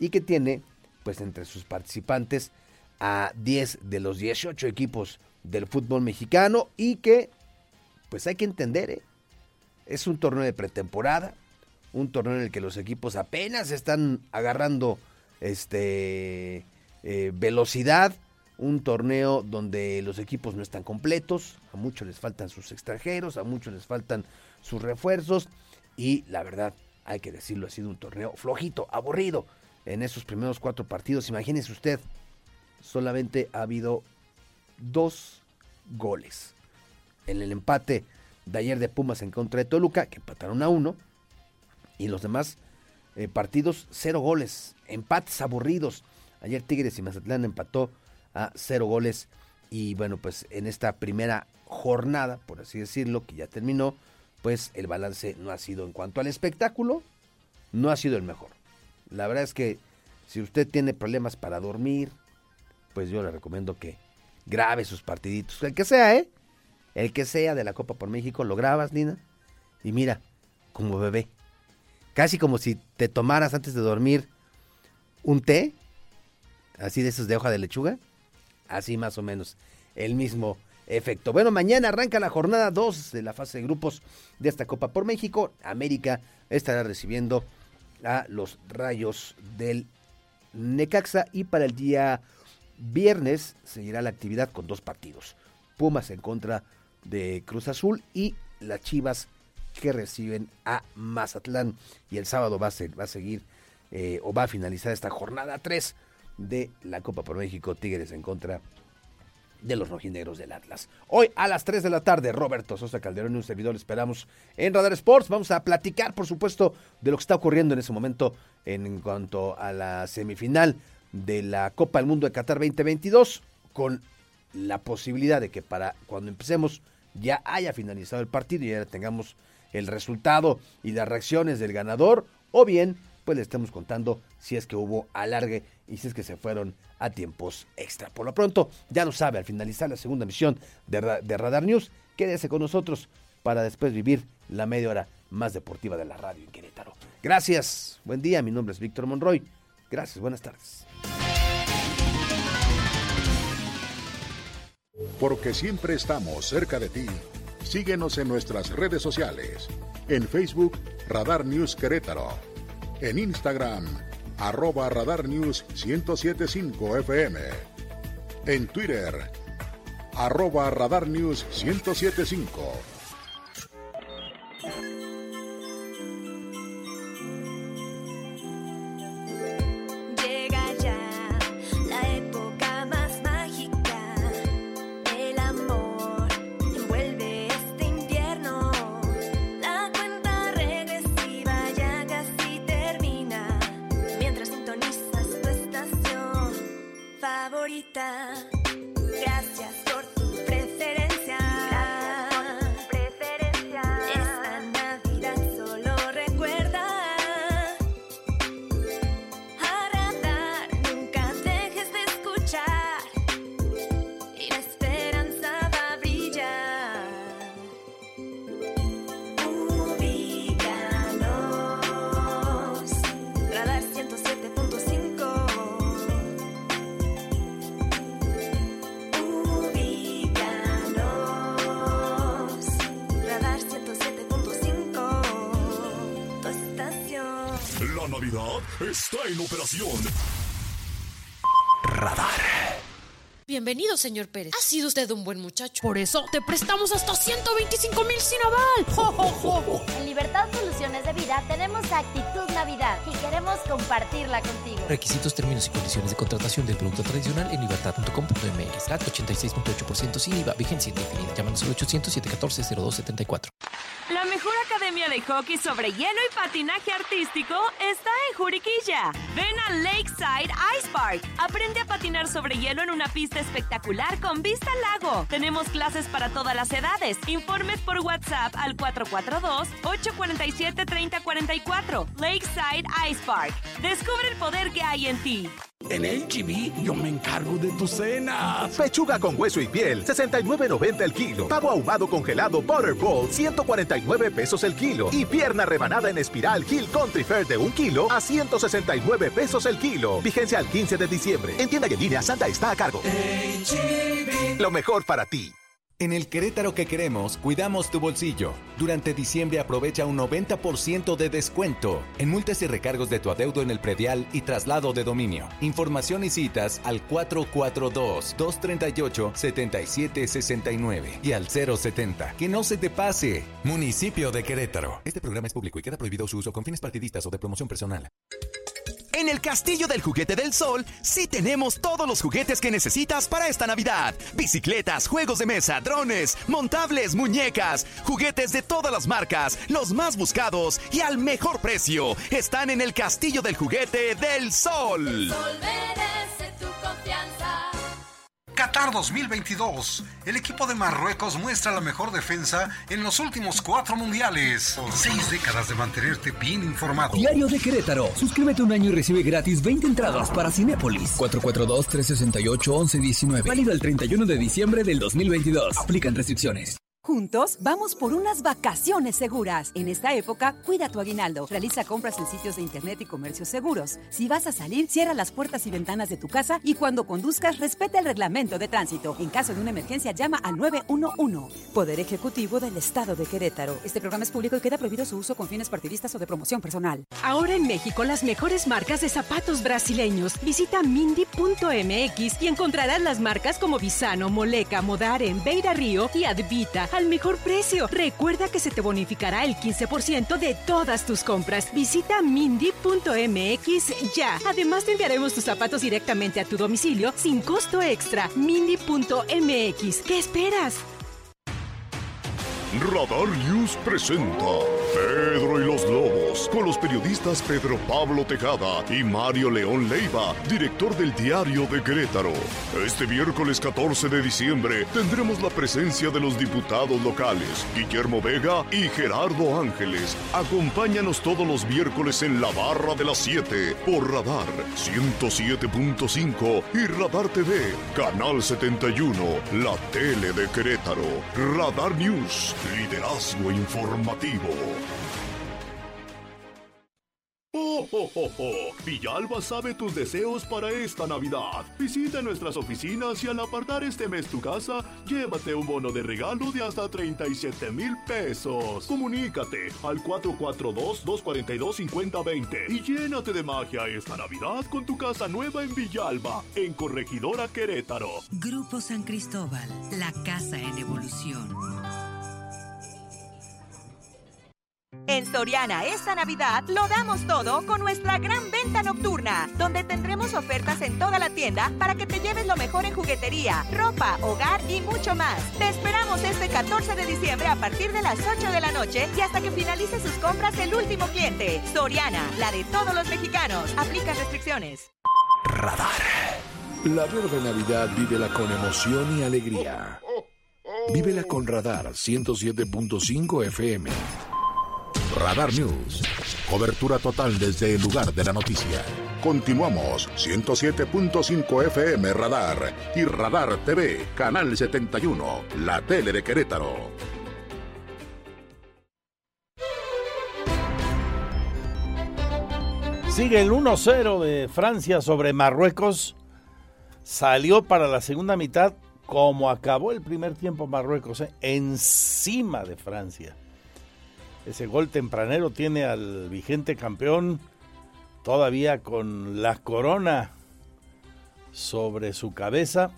y que tiene pues entre sus participantes a 10 de los 18 equipos del fútbol mexicano y que, pues hay que entender, ¿eh? es un torneo de pretemporada, un torneo en el que los equipos apenas están agarrando este eh, velocidad, un torneo donde los equipos no están completos, a muchos les faltan sus extranjeros, a muchos les faltan sus refuerzos y la verdad, hay que decirlo, ha sido un torneo flojito, aburrido en esos primeros cuatro partidos. Imagínese usted, solamente ha habido dos goles. En el empate de ayer de Pumas en contra de Toluca, que empataron a uno, y los demás eh, partidos, cero goles, empates aburridos. Ayer Tigres y Mazatlán empató a cero goles. Y bueno, pues en esta primera jornada, por así decirlo, que ya terminó, pues el balance no ha sido en cuanto al espectáculo, no ha sido el mejor. La verdad es que si usted tiene problemas para dormir, pues yo le recomiendo que grabe sus partiditos, el que sea, ¿eh? El que sea de la Copa por México, lo grabas, Nina, y mira, como bebé. Casi como si te tomaras antes de dormir un té, así de esos de hoja de lechuga, así más o menos, el mismo efecto. Bueno, mañana arranca la jornada 2 de la fase de grupos de esta Copa por México. América estará recibiendo a los Rayos del Necaxa y para el día viernes seguirá la actividad con dos partidos. Pumas en contra de Cruz Azul y las Chivas que reciben a Mazatlán. Y el sábado va a, va a seguir eh, o va a finalizar esta jornada 3 de la Copa por México Tigres en contra de los rojinegros del Atlas. Hoy a las 3 de la tarde, Roberto Sosa Calderón y un servidor esperamos en Radar Sports. Vamos a platicar, por supuesto, de lo que está ocurriendo en ese momento en cuanto a la semifinal de la Copa del Mundo de Qatar 2022, con la posibilidad de que para cuando empecemos ya haya finalizado el partido y ya tengamos el resultado y las reacciones del ganador, o bien pues le estemos contando si es que hubo alargue y si es que se fueron a tiempos extra. Por lo pronto, ya lo sabe, al finalizar la segunda emisión de, de Radar News, quédese con nosotros para después vivir la media hora más deportiva de la radio en Querétaro. Gracias, buen día, mi nombre es Víctor Monroy. Gracias, buenas tardes. Porque siempre estamos cerca de ti. Síguenos en nuestras redes sociales. En Facebook, Radar News Querétaro en Instagram, arroba Radar News 1075 FM. En Twitter, arroba Radar News 1075. Está en operación. Radar. Bienvenido, señor Pérez. Ha sido usted un buen muchacho. Por eso te prestamos hasta 125 mil sin aval. En Libertad Soluciones de Vida tenemos actitud Navidad y queremos compartirla contigo. Requisitos, términos y condiciones de contratación del producto tradicional en libertad.com.mx. CAT 86.8% sin IVA. Vigencia indefinida. Llámanos al 800 714 0274 de hockey sobre hielo y patinaje artístico está en Juriquilla. Ven a Lakeside Ice Park. Aprende a patinar sobre hielo en una pista espectacular con vista al lago. Tenemos clases para todas las edades. Informes por WhatsApp al 442-847-3044. Lakeside Ice Park. Descubre el poder que hay en ti. En HB, yo me encargo de tu cena. Pechuga con hueso y piel, 69.90 el kilo. Pavo ahumado congelado Butterball, 149 pesos el kilo. Y pierna rebanada en espiral Hill Country Fair de un kilo a 169 pesos el kilo. Vigencia al 15 de diciembre. En tienda y en línea, Santa está a cargo. Lo mejor para ti. En el Querétaro que queremos, cuidamos tu bolsillo. Durante diciembre aprovecha un 90% de descuento en multas y recargos de tu adeudo en el predial y traslado de dominio. Información y citas al 442-238-7769 y al 070. Que no se te pase. Municipio de Querétaro. Este programa es público y queda prohibido su uso con fines partidistas o de promoción personal. En el Castillo del Juguete del Sol sí tenemos todos los juguetes que necesitas para esta Navidad. Bicicletas, juegos de mesa, drones, montables, muñecas, juguetes de todas las marcas, los más buscados y al mejor precio. Están en el Castillo del Juguete del Sol. Sol. Qatar 2022. El equipo de Marruecos muestra la mejor defensa en los últimos cuatro mundiales. Seis décadas de mantenerte bien informado. Diario de Querétaro. Suscríbete un año y recibe gratis 20 entradas para Cinépolis. 442-368-1119. Válido el 31 de diciembre del 2022. Aplican restricciones. Juntos vamos por unas vacaciones seguras. En esta época, cuida tu aguinaldo. Realiza compras en sitios de internet y comercios seguros. Si vas a salir, cierra las puertas y ventanas de tu casa y cuando conduzcas, respeta el reglamento de tránsito. En caso de una emergencia, llama al 911. Poder Ejecutivo del Estado de Querétaro. Este programa es público y queda prohibido su uso con fines partidistas o de promoción personal. Ahora en México, las mejores marcas de zapatos brasileños. Visita mindy.mx y encontrarás las marcas como Visano, Moleca, Modaren, Beira Río y Advita al mejor precio. Recuerda que se te bonificará el 15% de todas tus compras. Visita mindy.mx ya. Además te enviaremos tus zapatos directamente a tu domicilio sin costo extra. mindy.mx. ¿Qué esperas? Radar News presenta Pedro y los Lobos con los periodistas Pedro Pablo Tejada y Mario León Leiva, director del Diario de Querétaro. Este miércoles 14 de diciembre tendremos la presencia de los diputados locales Guillermo Vega y Gerardo Ángeles. Acompáñanos todos los miércoles en la barra de las 7 por Radar 107.5 y Radar TV, Canal 71, la tele de Querétaro. Radar News. Liderazgo informativo. ¡Oh, oh, oh, oh! Villalba sabe tus deseos para esta Navidad. Visita nuestras oficinas y al apartar este mes tu casa, llévate un bono de regalo de hasta 37 mil pesos. Comunícate al 442-242-5020 y llénate de magia esta Navidad con tu casa nueva en Villalba, en Corregidora Querétaro. Grupo San Cristóbal, la casa en evolución. En Soriana esta Navidad lo damos todo con nuestra gran venta nocturna, donde tendremos ofertas en toda la tienda para que te lleves lo mejor en juguetería, ropa, hogar y mucho más. Te esperamos este 14 de diciembre a partir de las 8 de la noche y hasta que finalice sus compras el último cliente. Soriana, la de todos los mexicanos. Aplica restricciones. Radar. La verde Navidad vívela con emoción y alegría. Vívela con Radar 107.5 FM. Radar News. Cobertura total desde el lugar de la noticia. Continuamos 107.5 FM Radar y Radar TV, Canal 71, la tele de Querétaro. Sigue el 1-0 de Francia sobre Marruecos. Salió para la segunda mitad como acabó el primer tiempo Marruecos, ¿eh? encima de Francia. Ese gol tempranero tiene al vigente campeón todavía con la corona sobre su cabeza.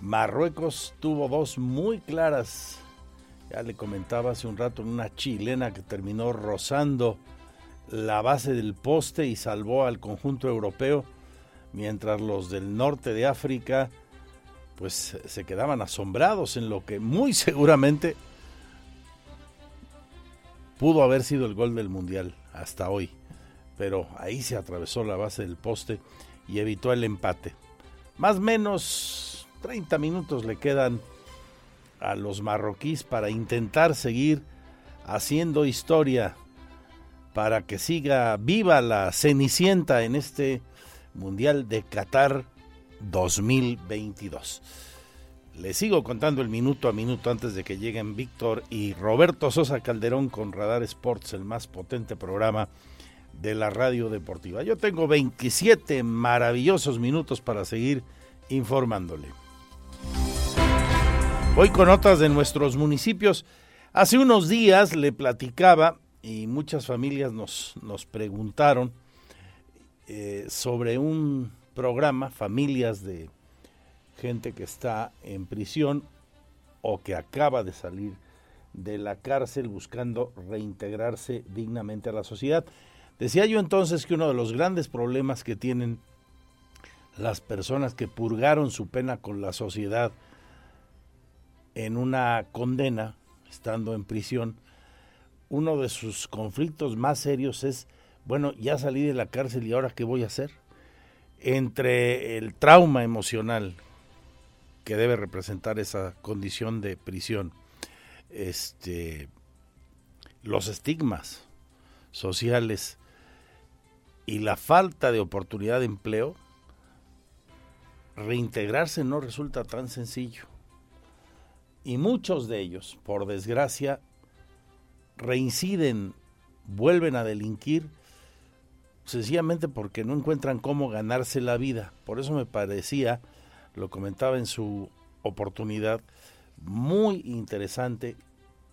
Marruecos tuvo dos muy claras. Ya le comentaba hace un rato una chilena que terminó rozando la base del poste y salvó al conjunto europeo, mientras los del norte de África pues se quedaban asombrados en lo que muy seguramente pudo haber sido el gol del Mundial hasta hoy, pero ahí se atravesó la base del poste y evitó el empate. Más o menos 30 minutos le quedan a los marroquíes para intentar seguir haciendo historia, para que siga viva la Cenicienta en este Mundial de Qatar 2022. Les sigo contando el minuto a minuto antes de que lleguen Víctor y Roberto Sosa Calderón con Radar Sports, el más potente programa de la radio deportiva. Yo tengo 27 maravillosos minutos para seguir informándole. Voy con otras de nuestros municipios. Hace unos días le platicaba y muchas familias nos, nos preguntaron eh, sobre un programa, familias de gente que está en prisión o que acaba de salir de la cárcel buscando reintegrarse dignamente a la sociedad. Decía yo entonces que uno de los grandes problemas que tienen las personas que purgaron su pena con la sociedad en una condena, estando en prisión, uno de sus conflictos más serios es, bueno, ya salí de la cárcel y ahora qué voy a hacer? Entre el trauma emocional que debe representar esa condición de prisión, este, los estigmas sociales y la falta de oportunidad de empleo, reintegrarse no resulta tan sencillo. Y muchos de ellos, por desgracia, reinciden, vuelven a delinquir, sencillamente porque no encuentran cómo ganarse la vida. Por eso me parecía, lo comentaba en su oportunidad, muy interesante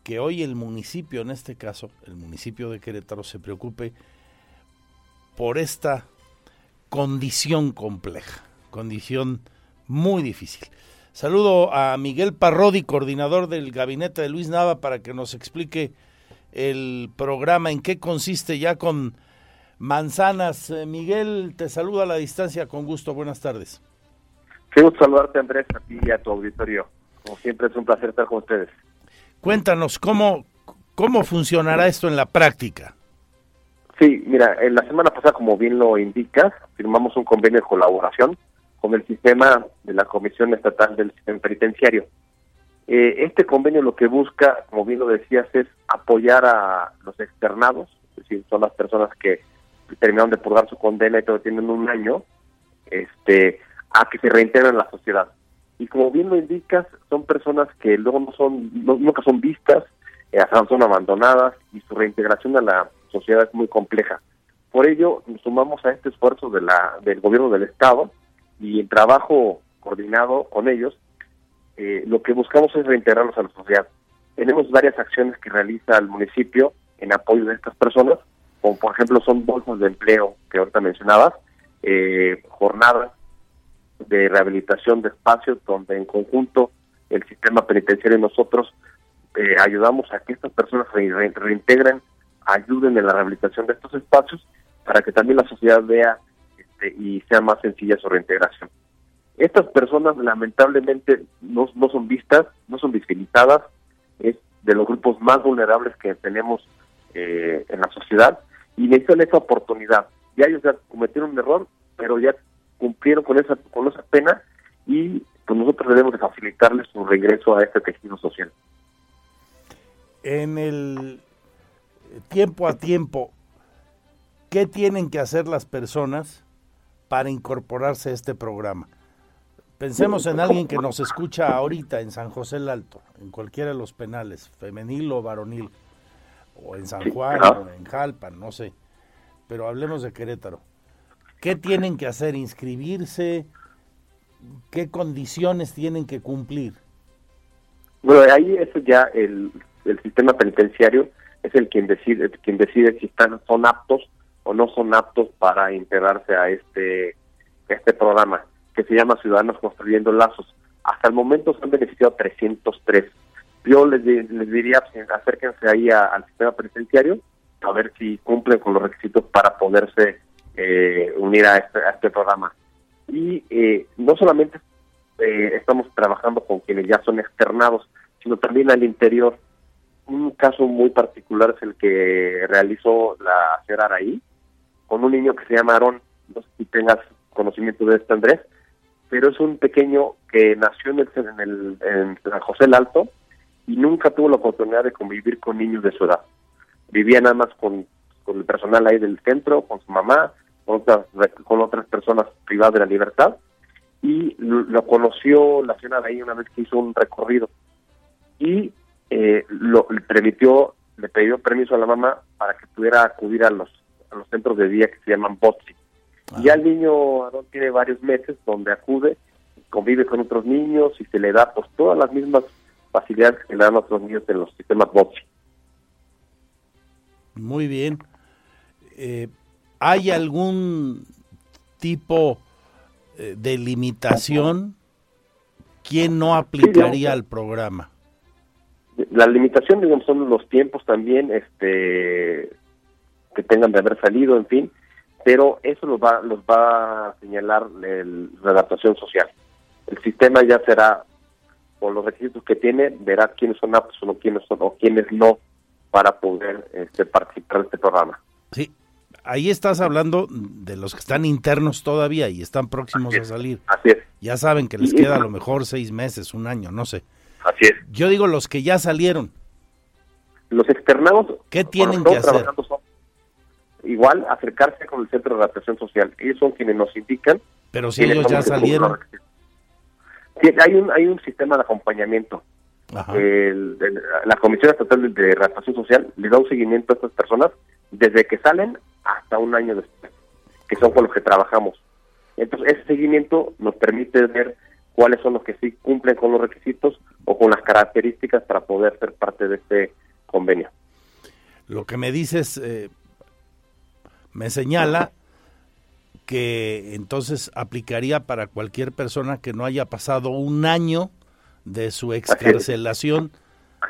que hoy el municipio, en este caso, el municipio de Querétaro, se preocupe por esta condición compleja, condición muy difícil. Saludo a Miguel Parrodi, coordinador del gabinete de Luis Nava, para que nos explique el programa, en qué consiste ya con manzanas. Eh, Miguel, te saluda a la distancia con gusto. Buenas tardes. Qué gusto saludarte, Andrés, a ti y a tu auditorio. Como siempre, es un placer estar con ustedes. Cuéntanos, ¿cómo, cómo funcionará esto en la práctica? Sí, mira, en la semana pasada, como bien lo indicas, firmamos un convenio de colaboración con el sistema de la Comisión Estatal del Sistema Penitenciario. Eh, este convenio lo que busca, como bien lo decías, es apoyar a los externados, es decir, son las personas que terminaron de purgar su condena y todavía tienen un año, este, a que se reintegren en la sociedad. Y como bien lo indicas, son personas que luego no son, nunca son vistas, eh, son abandonadas y su reintegración a la sociedad es muy compleja. Por ello, nos sumamos a este esfuerzo de la, del gobierno del Estado y en trabajo coordinado con ellos, eh, lo que buscamos es reintegrarlos a la sociedad. Tenemos varias acciones que realiza el municipio en apoyo de estas personas, como por ejemplo son bolsas de empleo que ahorita mencionabas, eh, jornadas de rehabilitación de espacios donde en conjunto el sistema penitenciario y nosotros eh, ayudamos a que estas personas se reintegren, ayuden en la rehabilitación de estos espacios para que también la sociedad vea este, y sea más sencilla su reintegración. Estas personas lamentablemente no, no son vistas, no son visibilizadas, es de los grupos más vulnerables que tenemos eh, en la sociedad y necesitan esa oportunidad. Ya ellos ya cometieron un error, pero ya cumplieron con esa, con esa pena y pues nosotros debemos de facilitarles su regreso a este tejido social. En el tiempo a tiempo, ¿qué tienen que hacer las personas para incorporarse a este programa. Pensemos en alguien que nos escucha ahorita en San José el Alto, en cualquiera de los penales, femenil o varonil, o en San Juan, o en Jalpan, no sé. Pero hablemos de Querétaro. ¿Qué tienen que hacer? ¿Inscribirse? ¿Qué condiciones tienen que cumplir? Bueno, ahí es ya el, el sistema penitenciario es el quien decide, quien decide si están, son aptos o no son aptos para integrarse a este, este programa que se llama Ciudadanos Construyendo Lazos. Hasta el momento se han beneficiado 303. Yo les, les diría, acérquense ahí al sistema penitenciario a ver si cumplen con los requisitos para poderse eh, unir a este, este programa. Y eh, no solamente eh, estamos trabajando con quienes ya son externados, sino también al interior. Un caso muy particular es el que realizó la señora Araí, con un niño que se llama Aarón, no sé si tengas conocimiento de este Andrés, pero es un pequeño que nació en, el, San José el Alto y nunca tuvo la oportunidad de convivir con niños de su edad. Vivía nada más con, con el personal ahí del centro, con su mamá, con otras, con otras personas privadas de la libertad y lo, conoció la señora ahí una vez que hizo un recorrido y eh, lo, le permitió, le pidió permiso a la mamá para que pudiera acudir a los, a los centros de día que se llaman BOTSI. Ya el niño tiene varios meses donde acude, convive con otros niños y se le da pues todas las mismas facilidades que le dan a otros niños en los sistemas BOTSI. Muy bien. Eh, ¿Hay algún tipo eh, de limitación? ¿Quién no aplicaría al programa? La limitación, digamos, son los tiempos también, este, que tengan de haber salido, en fin, pero eso los va, los va a señalar la adaptación social. El sistema ya será, por los requisitos que tiene, verá quiénes son aptos o quiénes son, o quiénes no, para poder este, participar de este programa. Sí, ahí estás hablando de los que están internos todavía y están próximos a salir. Así es. Ya saben que les queda a lo mejor seis meses, un año, no sé. Así es. Yo digo los que ya salieron. Los externados. ¿Qué tienen que hacer? igual acercarse con el Centro de Adaptación Social. Ellos son quienes nos indican. Pero si ellos ya salieron. hay un hay un sistema de acompañamiento. la Comisión Estatal de Adaptación Social le da un seguimiento a estas personas desde que salen hasta un año después, que son con los que trabajamos. Entonces, ese seguimiento nos permite ver cuáles son los que sí cumplen con los requisitos o con las características para poder ser parte de este convenio. Lo que me dices eh, me señala que entonces aplicaría para cualquier persona que no haya pasado un año de su excarcelación,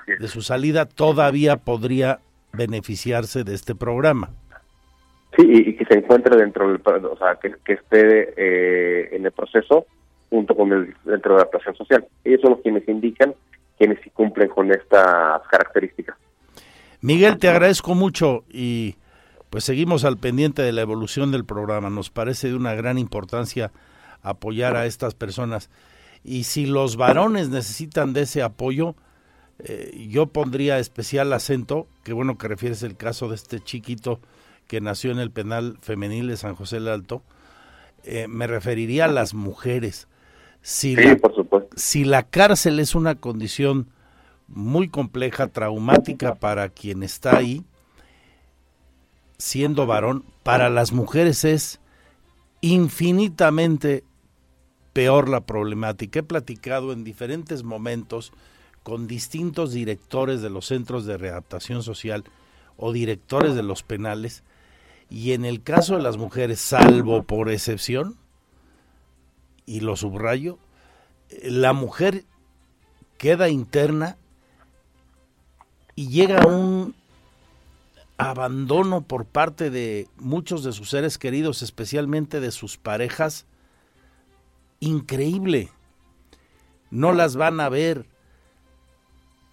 de su salida, todavía podría beneficiarse de este programa. Sí, y, que se encuentre dentro del, o sea, que, esté eh, en el proceso junto con el centro de adaptación social. Ellos son los quienes indican quienes sí cumplen con estas características. Miguel, te agradezco mucho y pues seguimos al pendiente de la evolución del programa. Nos parece de una gran importancia apoyar a estas personas. Y si los varones necesitan de ese apoyo, eh, yo pondría especial acento, que bueno que refieres el caso de este chiquito que nació en el penal femenil de San José del Alto, eh, me referiría a las mujeres. Si, sí, la, por supuesto. si la cárcel es una condición muy compleja, traumática para quien está ahí, siendo varón, para las mujeres es infinitamente peor la problemática. He platicado en diferentes momentos con distintos directores de los centros de readaptación social o directores de los penales y en el caso de las mujeres, salvo por excepción, y lo subrayo, la mujer queda interna y llega a un abandono por parte de muchos de sus seres queridos, especialmente de sus parejas, increíble. No las van a ver.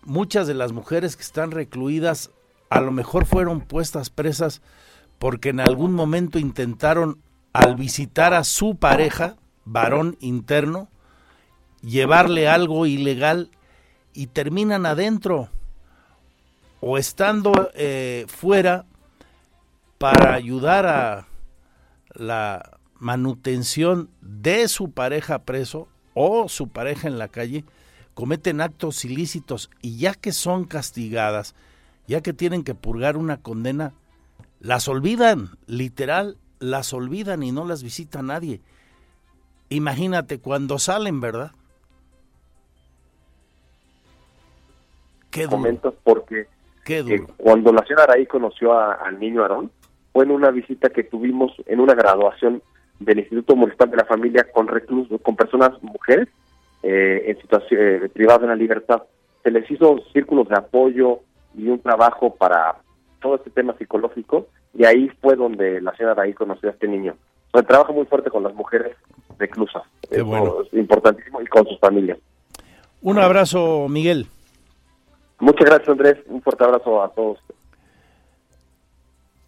Muchas de las mujeres que están recluidas a lo mejor fueron puestas presas porque en algún momento intentaron, al visitar a su pareja, varón interno, llevarle algo ilegal y terminan adentro o estando eh, fuera para ayudar a la manutención de su pareja preso o su pareja en la calle, cometen actos ilícitos y ya que son castigadas, ya que tienen que purgar una condena, las olvidan, literal, las olvidan y no las visita nadie. Imagínate cuando salen, ¿verdad? Qué momentos porque cuando la señora Araí conoció al niño Aarón, fue en una visita que tuvimos en una graduación del Instituto Municipal de la Familia con reclusos, con personas mujeres eh, en situación eh, de la libertad. Se les hizo círculos de apoyo y un trabajo para todo este tema psicológico y ahí fue donde la señora ahí conoció a este niño. O trabaja muy fuerte con las mujeres reclusas. Qué bueno. Es importantísimo y con sus familias. Un abrazo, Miguel. Muchas gracias, Andrés. Un fuerte abrazo a todos.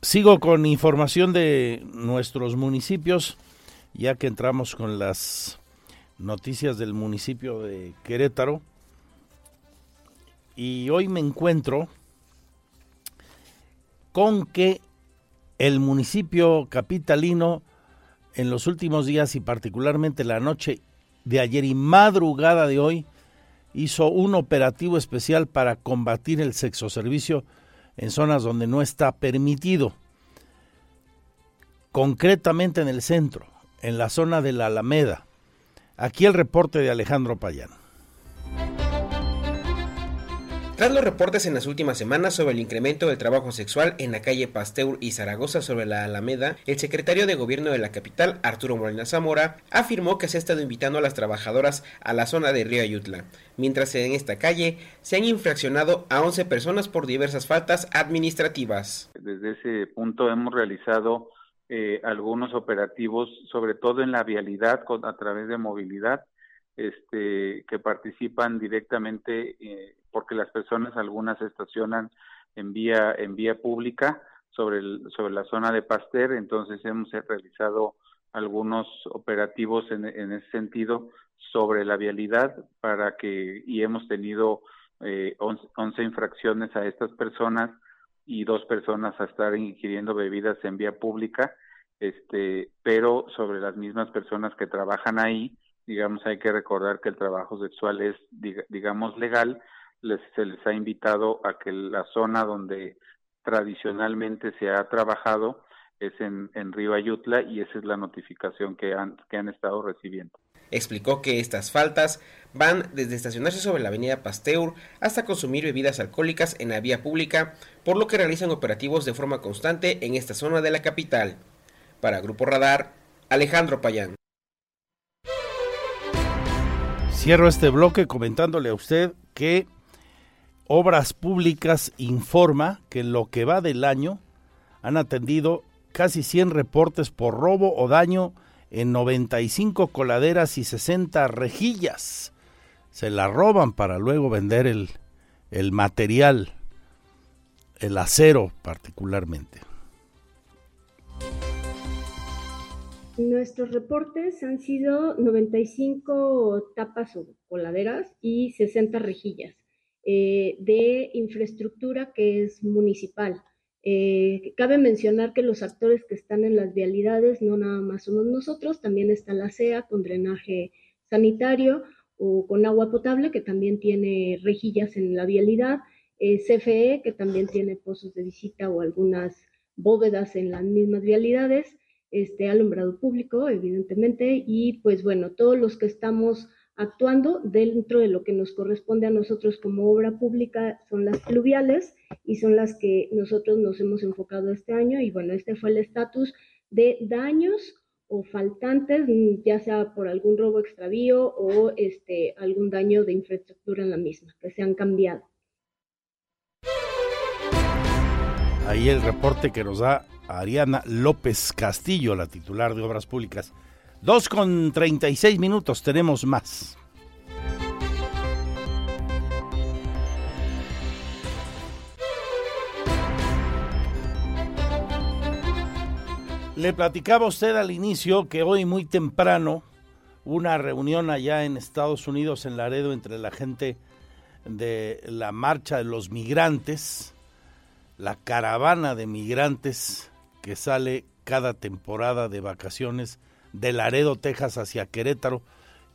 Sigo con información de nuestros municipios, ya que entramos con las noticias del municipio de Querétaro. Y hoy me encuentro con que el municipio capitalino en los últimos días y particularmente la noche de ayer y madrugada de hoy hizo un operativo especial para combatir el sexo servicio en zonas donde no está permitido. Concretamente en el centro, en la zona de la Alameda. Aquí el reporte de Alejandro Payán. Tras los reportes en las últimas semanas sobre el incremento del trabajo sexual en la calle Pasteur y Zaragoza sobre la Alameda, el secretario de gobierno de la capital, Arturo Molina Zamora, afirmó que se ha estado invitando a las trabajadoras a la zona de Río Ayutla, mientras en esta calle se han infraccionado a 11 personas por diversas faltas administrativas. Desde ese punto hemos realizado eh, algunos operativos, sobre todo en la vialidad a través de movilidad, este, que participan directamente eh, porque las personas algunas estacionan en vía en vía pública sobre el, sobre la zona de Pasteur, entonces hemos realizado algunos operativos en, en ese sentido sobre la vialidad para que y hemos tenido eh, 11, infracciones a estas personas y dos personas a estar ingiriendo bebidas en vía pública, este, pero sobre las mismas personas que trabajan ahí, digamos, hay que recordar que el trabajo sexual es, digamos, legal, les, se les ha invitado a que la zona donde tradicionalmente se ha trabajado es en, en Río Ayutla y esa es la notificación que han, que han estado recibiendo. Explicó que estas faltas van desde estacionarse sobre la avenida Pasteur hasta consumir bebidas alcohólicas en la vía pública, por lo que realizan operativos de forma constante en esta zona de la capital. Para Grupo Radar, Alejandro Payán. Cierro este bloque comentándole a usted que Obras Públicas informa que en lo que va del año han atendido casi 100 reportes por robo o daño en 95 coladeras y 60 rejillas. Se la roban para luego vender el, el material, el acero particularmente. Nuestros reportes han sido 95 tapas o coladeras y 60 rejillas. Eh, de infraestructura que es municipal. Eh, cabe mencionar que los actores que están en las vialidades no nada más somos nosotros, también está la CEA con drenaje sanitario o con agua potable, que también tiene rejillas en la vialidad, eh, CFE, que también tiene pozos de visita o algunas bóvedas en las mismas vialidades, este alumbrado público, evidentemente, y pues bueno, todos los que estamos actuando dentro de lo que nos corresponde a nosotros como obra pública son las fluviales y son las que nosotros nos hemos enfocado este año y bueno, este fue el estatus de daños o faltantes, ya sea por algún robo extravío o este algún daño de infraestructura en la misma, que se han cambiado. Ahí el reporte que nos da Ariana López Castillo, la titular de Obras Públicas. Dos con 36 minutos, tenemos más. Le platicaba usted al inicio que hoy muy temprano una reunión allá en Estados Unidos, en Laredo, entre la gente de la marcha de los migrantes, la caravana de migrantes que sale cada temporada de vacaciones de Laredo, Texas hacia Querétaro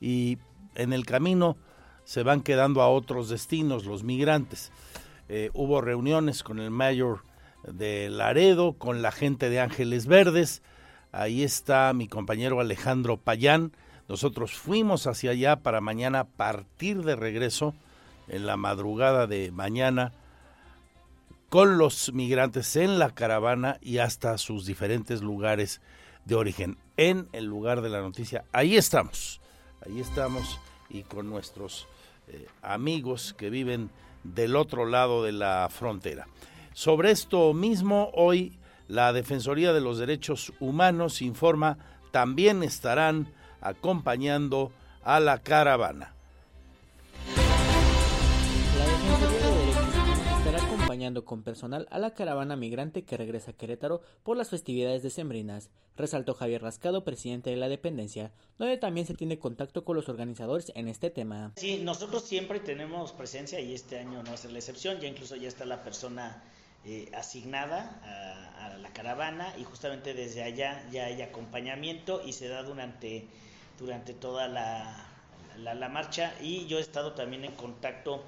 y en el camino se van quedando a otros destinos los migrantes. Eh, hubo reuniones con el mayor de Laredo, con la gente de Ángeles Verdes. Ahí está mi compañero Alejandro Payán. Nosotros fuimos hacia allá para mañana partir de regreso en la madrugada de mañana con los migrantes en la caravana y hasta sus diferentes lugares de origen en el lugar de la noticia. Ahí estamos, ahí estamos y con nuestros eh, amigos que viven del otro lado de la frontera. Sobre esto mismo, hoy la Defensoría de los Derechos Humanos informa también estarán acompañando a la caravana. Con personal a la caravana migrante que regresa a Querétaro por las festividades decembrinas, resaltó Javier Rascado, presidente de la dependencia, donde también se tiene contacto con los organizadores en este tema. Sí, nosotros siempre tenemos presencia y este año no es la excepción, ya incluso ya está la persona eh, asignada a, la caravana y justamente desde allá ya hay acompañamiento y se da durante, durante toda la, la, marcha y yo he estado también en contacto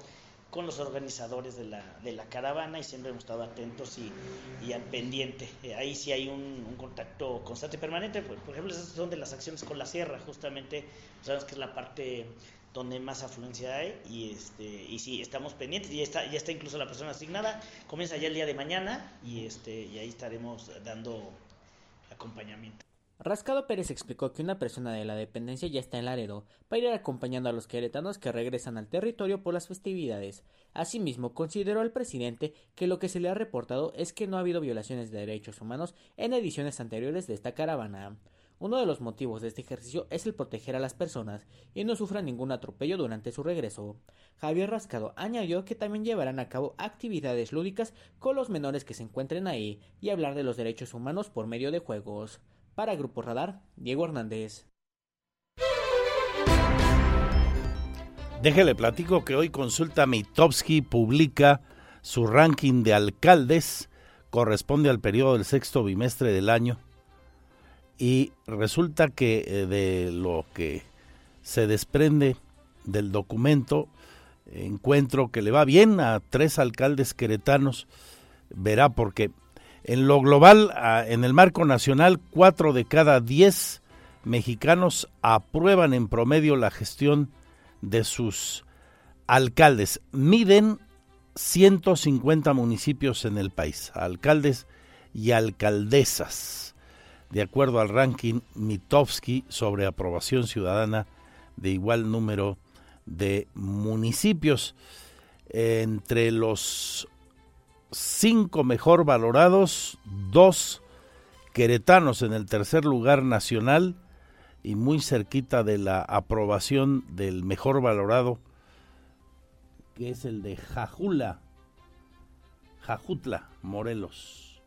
con los organizadores de la, de la caravana y siempre hemos estado atentos y, y al pendiente. Eh, ahí sí hay un, contacto constante y permanente. Por, por, ejemplo, esas son de las acciones con la sierra, justamente sabemos que es la parte donde más afluencia hay y este y sí estamos pendientes ya está ya está incluso la persona asignada comienza ya el día de mañana y este y ahí estaremos dando acompañamiento Rascado Pérez explicó que una persona de la dependencia ya está en Laredo para ir acompañando a los queretanos que regresan al territorio por las festividades. Asimismo, consideró al presidente que lo que se le ha reportado es que no ha habido violaciones de derechos humanos en ediciones anteriores de esta caravana. Uno de los motivos de este ejercicio es el proteger a las personas y no sufran ningún atropello durante su regreso. Javier Rascado añadió que también llevarán a cabo actividades lúdicas con los menores que se encuentren ahí y hablar de los derechos humanos por medio de juegos. Para Grupo Radar, Diego Hernández. Déjele platico que hoy Consulta Mitowski publica su ranking de alcaldes, corresponde al periodo del sexto bimestre del año. Y resulta que eh, de lo que se desprende del documento encuentro que le va bien a tres alcaldes queretanos, verá porque en lo global, en el marco nacional, cuatro de cada diez mexicanos aprueban en promedio la gestión de sus alcaldes. Miden 150 municipios en el país, alcaldes y alcaldesas de acuerdo al ranking Mitofsky sobre aprobación ciudadana de igual número de municipios. Entre los cinco mejor valorados, dos queretanos en el tercer lugar nacional y muy cerquita de la aprobación del mejor valorado, que es el de Jajula, Jajutla, Morelos.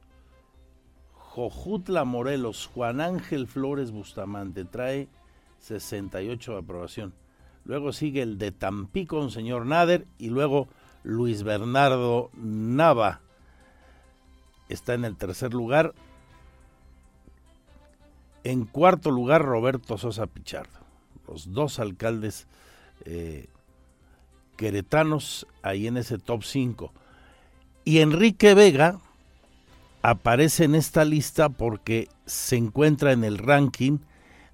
Jojutla Morelos, Juan Ángel Flores Bustamante, trae 68 de aprobación. Luego sigue el de Tampico, un señor Nader, y luego Luis Bernardo Nava. Está en el tercer lugar. En cuarto lugar, Roberto Sosa Pichardo. Los dos alcaldes eh, queretanos ahí en ese top 5. Y Enrique Vega, aparece en esta lista porque se encuentra en el ranking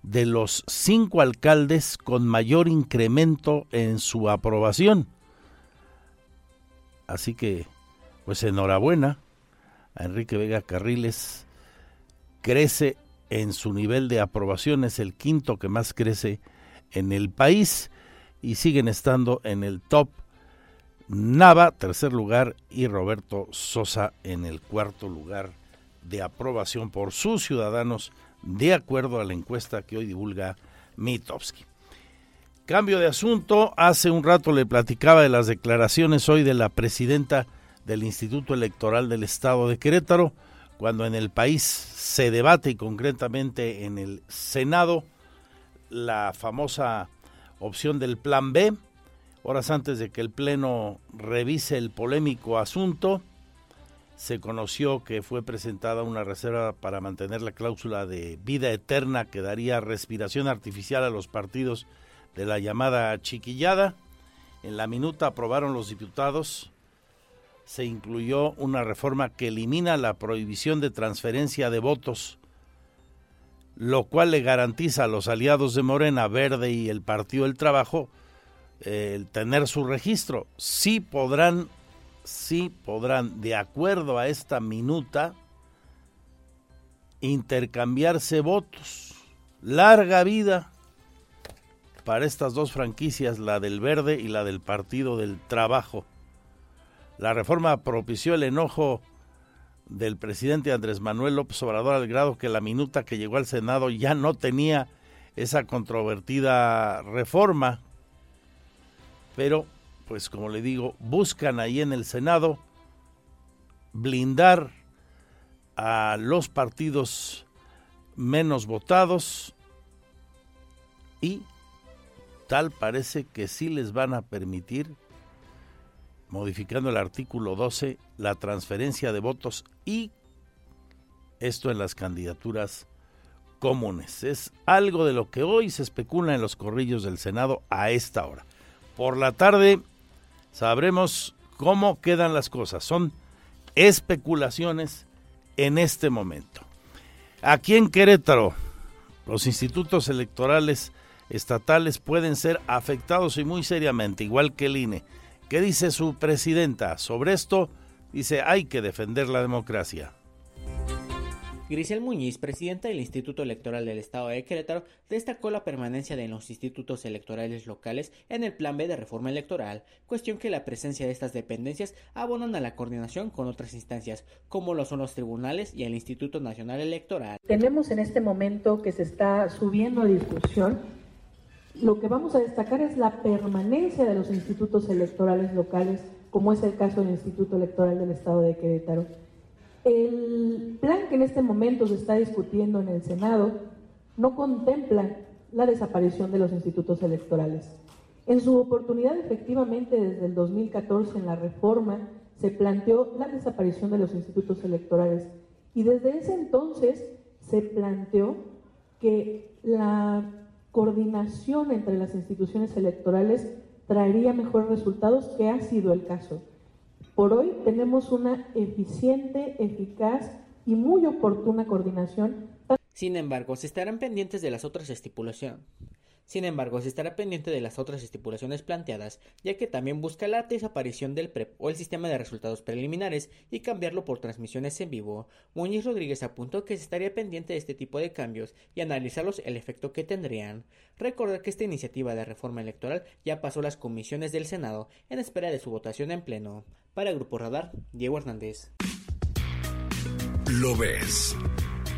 de los cinco alcaldes con mayor incremento en su aprobación. Así que, pues enhorabuena a Enrique Vega Carriles. Crece en su nivel de aprobación, es el quinto que más crece en el país y siguen estando en el top Nava, tercer lugar, y Roberto Sosa en el cuarto lugar de aprobación por sus ciudadanos, de acuerdo a la encuesta que hoy divulga Mitowski. Cambio de asunto, hace un rato le platicaba de las declaraciones hoy de la presidenta del Instituto Electoral del Estado de Querétaro, cuando en el país se debate y concretamente en el Senado la famosa opción del Plan B, Horas antes de que el Pleno revise el polémico asunto, se conoció que fue presentada una reserva para mantener la cláusula de vida eterna que daría respiración artificial a los partidos de la llamada chiquillada. En la minuta aprobaron los diputados. Se incluyó una reforma que elimina la prohibición de transferencia de votos, lo cual le garantiza a los aliados de Morena, Verde y el Partido del Trabajo el tener su registro. Sí podrán, sí podrán, de acuerdo a esta minuta, intercambiarse votos. Larga vida para estas dos franquicias, la del Verde y la del Partido del Trabajo. La reforma propició el enojo del presidente Andrés Manuel López Obrador al grado que la minuta que llegó al Senado ya no tenía esa controvertida reforma pero, pues como le digo, buscan ahí en el Senado blindar a los partidos menos votados y parece que sí les van a permitir modificando el artículo 12, la transferencia de votos y esto en las candidaturas comunes. Es algo de lo que hoy se especula en los corrillos del Senado a esta hora. Por la tarde sabremos cómo quedan las cosas. Son especulaciones en este momento. Aquí en Querétaro, los institutos electorales estatales pueden ser afectados y muy seriamente, igual que el INE. ¿Qué dice su presidenta sobre esto? Dice, hay que defender la democracia. Grisel Muñiz, presidenta del Instituto Electoral del Estado de Querétaro, destacó la permanencia de los institutos electorales locales en el Plan B de reforma electoral, cuestión que la presencia de estas dependencias abonan a la coordinación con otras instancias, como lo son los tribunales y el Instituto Nacional Electoral. Tenemos en este momento que se está subiendo a discusión lo que vamos a destacar es la permanencia de los institutos electorales locales, como es el caso del Instituto Electoral del Estado de Querétaro. El plan que en este momento se está discutiendo en el Senado no contempla la desaparición de los institutos electorales. En su oportunidad, efectivamente, desde el 2014 en la reforma se planteó la desaparición de los institutos electorales y desde ese entonces se planteó que la coordinación entre las instituciones electorales traería mejores resultados, que ha sido el caso. Por hoy tenemos una eficiente, eficaz y muy oportuna coordinación. Sin embargo, se estarán pendientes de las otras estipulaciones sin embargo, se estará pendiente de las otras estipulaciones planteadas, ya que también busca la desaparición del PREP o el sistema de resultados preliminares y cambiarlo por transmisiones en vivo. Muñiz Rodríguez apuntó que se estaría pendiente de este tipo de cambios y analizarlos el efecto que tendrían. Recordar que esta iniciativa de reforma electoral ya pasó las comisiones del Senado en espera de su votación en pleno. Para Grupo Radar, Diego Hernández. Lo ves.